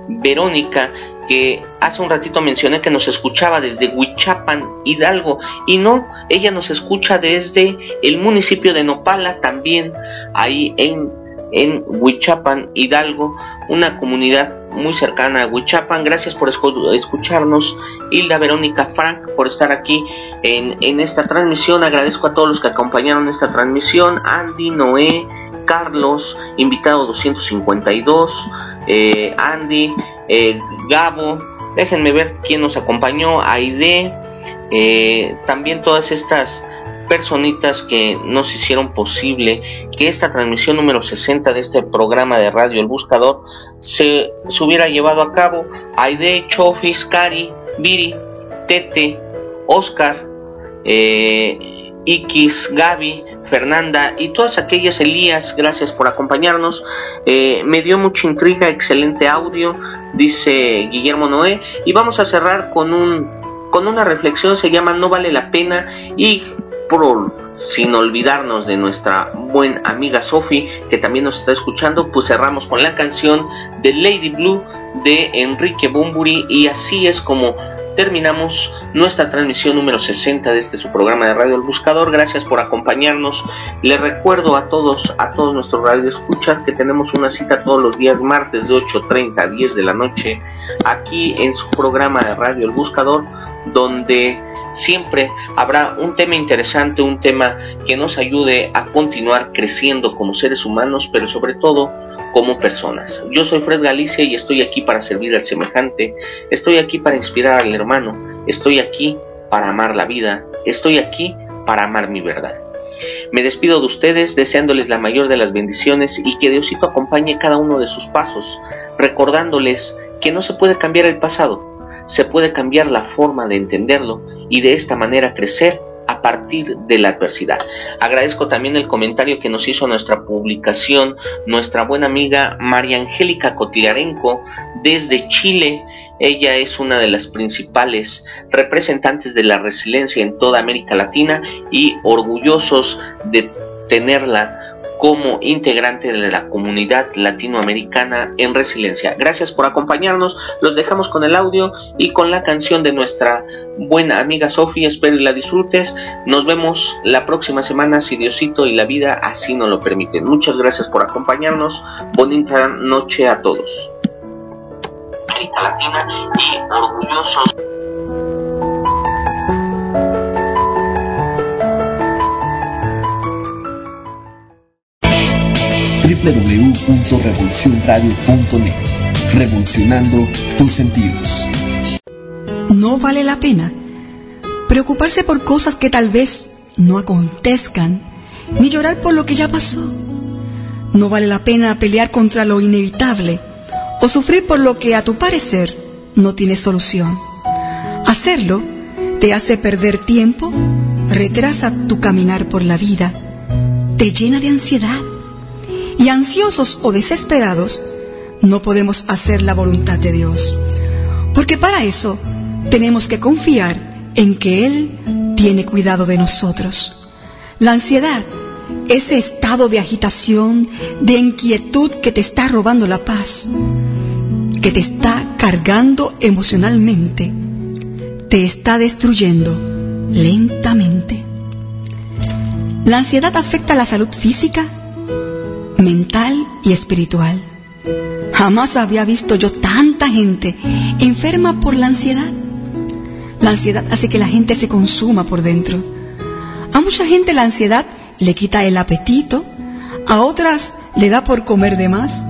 Verónica, que hace un ratito mencioné que nos escuchaba desde Huichapan, Hidalgo, y no, ella nos escucha desde el municipio de Nopala, también ahí en, en Huichapan, Hidalgo, una comunidad muy cercana a Huichapan. Gracias por escucharnos, Hilda Verónica Frank, por estar aquí en, en esta transmisión. Agradezco a todos los que acompañaron esta transmisión, Andy, Noé, Carlos, invitado 252, eh, Andy, eh, Gabo, déjenme ver quién nos acompañó, Aide, eh, también todas estas personitas que nos hicieron posible que esta transmisión número 60 de este programa de radio El Buscador se, se hubiera llevado a cabo. Aide, Chofis, Cari, Viri, Tete, Oscar, eh, Ikis, Gaby, Fernanda y todas aquellas Elías, gracias por acompañarnos. Eh, me dio mucha intriga, excelente audio, dice Guillermo Noé. Y vamos a cerrar con un con una reflexión, se llama No vale la pena y por sin olvidarnos de nuestra buena amiga Sophie, que también nos está escuchando, pues cerramos con la canción de Lady Blue de Enrique Bumburi y así es como terminamos nuestra transmisión número 60 de este su programa de Radio El Buscador. Gracias por acompañarnos. Les recuerdo a todos, a todos nuestros radioescuchas que tenemos una cita todos los días martes de 8.30 a 10 de la noche aquí en su programa de Radio El Buscador, donde siempre habrá un tema interesante, un tema que nos ayude a continuar creciendo como seres humanos, pero sobre todo como personas. Yo soy Fred Galicia y estoy aquí para servir al semejante, estoy aquí para inspirar al hermano, estoy aquí para amar la vida, estoy aquí para amar mi verdad. Me despido de ustedes deseándoles la mayor de las bendiciones y que Diosito acompañe cada uno de sus pasos, recordándoles que no se puede cambiar el pasado, se puede cambiar la forma de entenderlo y de esta manera crecer a partir de la adversidad. Agradezco también el comentario que nos hizo nuestra publicación nuestra buena amiga María Angélica Cotigarenco desde Chile. Ella es una de las principales representantes de la resiliencia en toda América Latina y orgullosos de tenerla como integrante de la comunidad latinoamericana en resiliencia. Gracias por acompañarnos, los dejamos con el audio y con la canción de nuestra buena amiga Sofía, espero y la disfrutes. Nos vemos la próxima semana si Diosito y la vida así nos lo permiten. Muchas gracias por acompañarnos, bonita noche a todos. América Latina y orgullosos. www.revolucionradio.net. Revolucionando tus sentidos. No vale la pena preocuparse por cosas que tal vez no acontezcan, ni llorar por lo que ya pasó. No vale la pena pelear contra lo inevitable o sufrir por lo que a tu parecer no tiene solución. Hacerlo te hace perder tiempo, retrasa tu caminar por la vida, te llena de ansiedad y ansiosos o desesperados, no podemos hacer la voluntad de Dios. Porque para eso tenemos que confiar en que Él tiene cuidado de nosotros. La ansiedad, ese estado de agitación, de inquietud que te está robando la paz, que te está cargando emocionalmente, te está destruyendo lentamente. La ansiedad afecta la salud física, mental y espiritual. Jamás había visto yo tanta gente enferma por la ansiedad. La ansiedad hace que la gente se consuma por dentro. A mucha gente la ansiedad le quita el apetito, a otras le da por comer de más,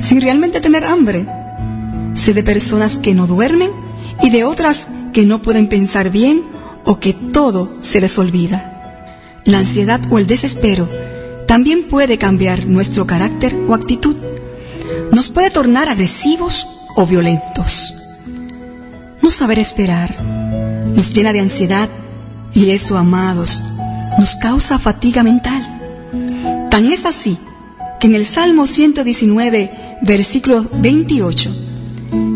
sin realmente tener hambre. Sé de personas que no duermen y de otras que no pueden pensar bien o que todo se les olvida. La ansiedad o el desespero también puede cambiar nuestro carácter o actitud. Nos puede tornar agresivos o violentos. No saber esperar nos llena de ansiedad y eso, amados, nos causa fatiga mental. Tan es así que en el Salmo 119, versículo 28,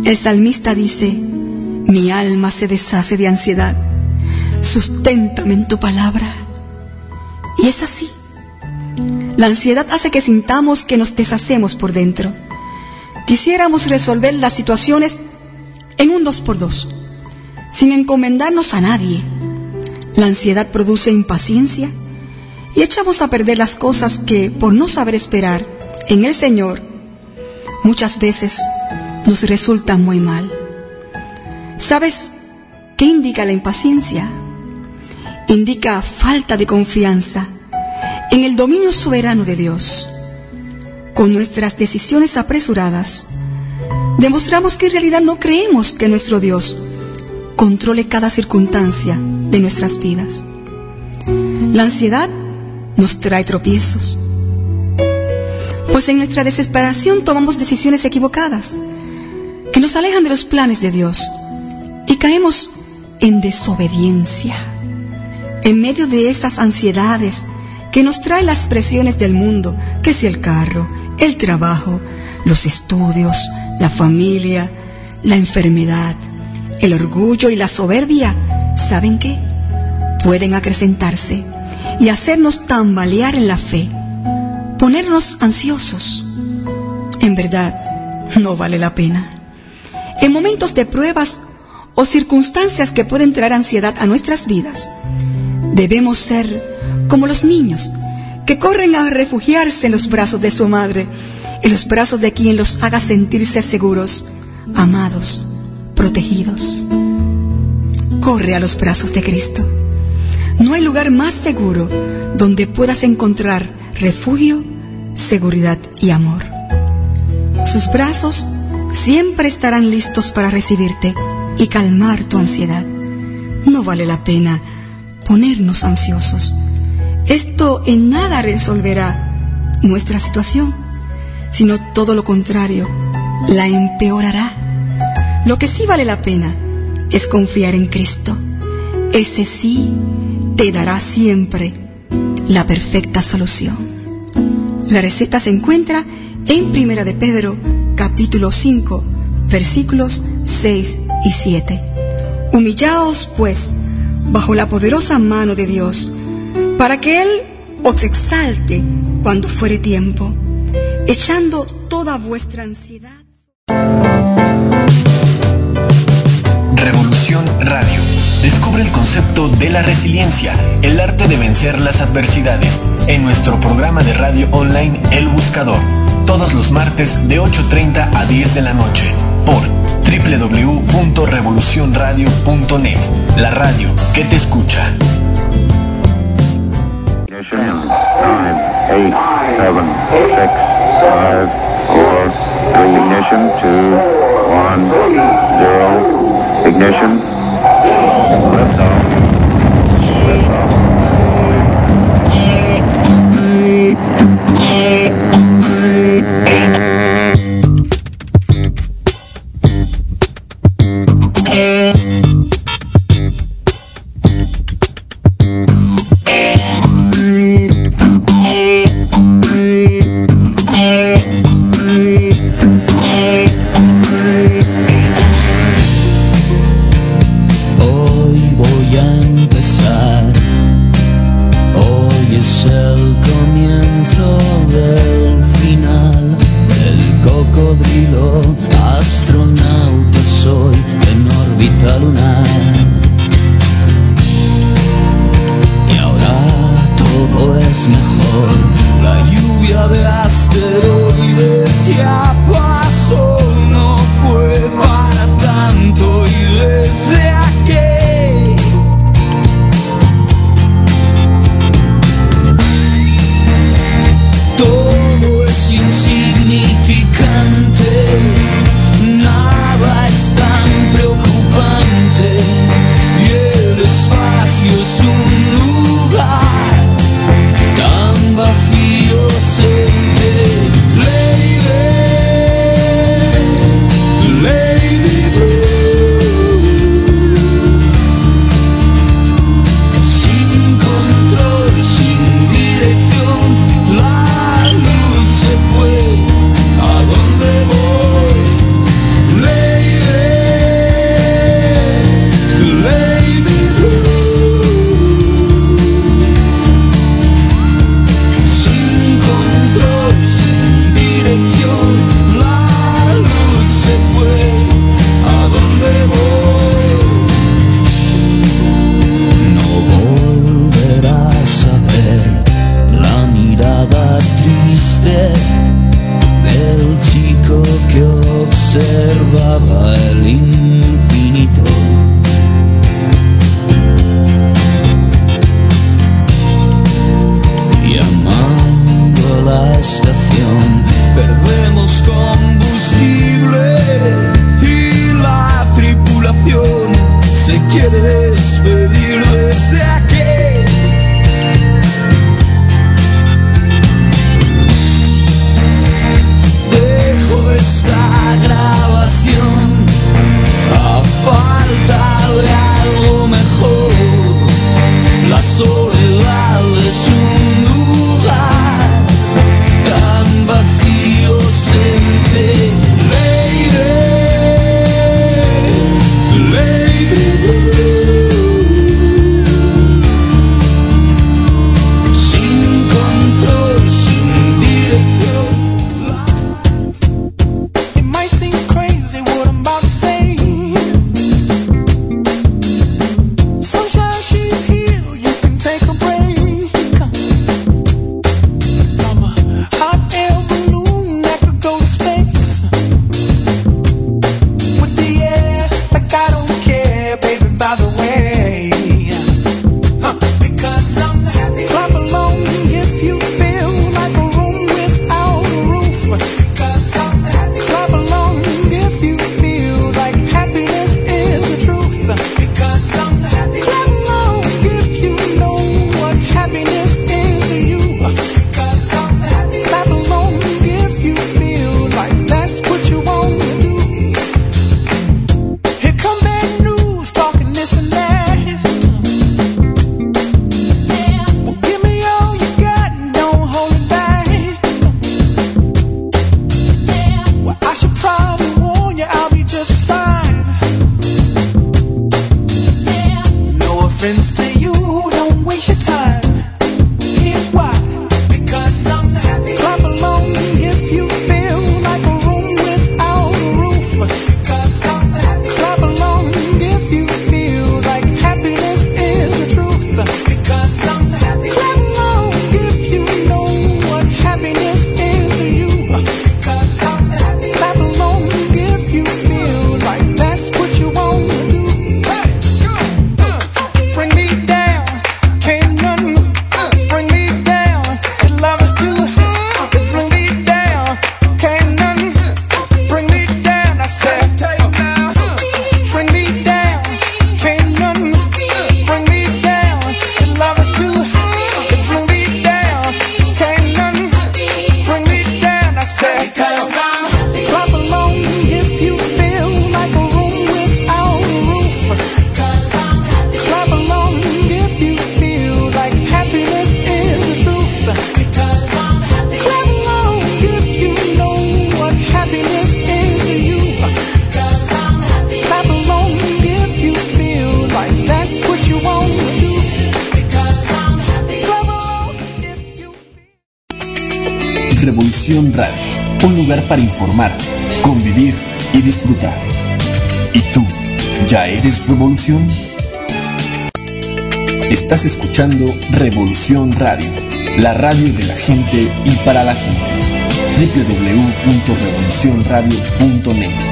el salmista dice, mi alma se deshace de ansiedad, susténtame en tu palabra. Y es así. La ansiedad hace que sintamos que nos deshacemos por dentro. Quisiéramos resolver las situaciones en un dos por dos, sin encomendarnos a nadie. La ansiedad produce impaciencia y echamos a perder las cosas que, por no saber esperar en el Señor, muchas veces nos resultan muy mal. ¿Sabes qué indica la impaciencia? Indica falta de confianza en el dominio soberano de Dios. Con nuestras decisiones apresuradas, demostramos que en realidad no creemos que nuestro Dios controle cada circunstancia de nuestras vidas. La ansiedad nos trae tropiezos, pues en nuestra desesperación tomamos decisiones equivocadas que nos alejan de los planes de Dios y caemos en desobediencia. En medio de esas ansiedades que nos trae las presiones del mundo, que si el carro, el trabajo, los estudios, la familia, la enfermedad, el orgullo y la soberbia, ¿saben qué? Pueden acrecentarse y hacernos tambalear en la fe, ponernos ansiosos. En verdad, no vale la pena. En momentos de pruebas o circunstancias que pueden traer ansiedad a nuestras vidas, debemos ser como los niños que corren a refugiarse en los brazos de su madre, en los brazos de quien los haga sentirse seguros, amados, protegidos. Corre a los brazos de Cristo. No hay lugar más seguro donde puedas encontrar refugio, seguridad y amor. Sus brazos siempre estarán listos para recibirte y calmar tu ansiedad. No vale la pena ponernos ansiosos esto en nada resolverá nuestra situación, sino todo lo contrario, la empeorará. Lo que sí vale la pena es confiar en Cristo. Ese sí te dará siempre la perfecta solución. La receta se encuentra en Primera de Pedro, capítulo 5, versículos 6 y 7. Humillaos, pues, bajo la poderosa mano de Dios, para que Él os exalte cuando fuere tiempo, echando toda vuestra ansiedad. Revolución Radio. Descubre el concepto de la resiliencia, el arte de vencer las adversidades, en nuestro programa de radio online El Buscador, todos los martes de 8.30 a 10 de la noche, por www.revolucionradio.net, la radio que te escucha. Ignition. In 9, 8, 7, 6, 5, 4, 3, ignition, 2, 1, 0, ignition, liftoff. Liftoff. Revolución Radio, la radio de la gente y para la gente. www.revolucionradio.net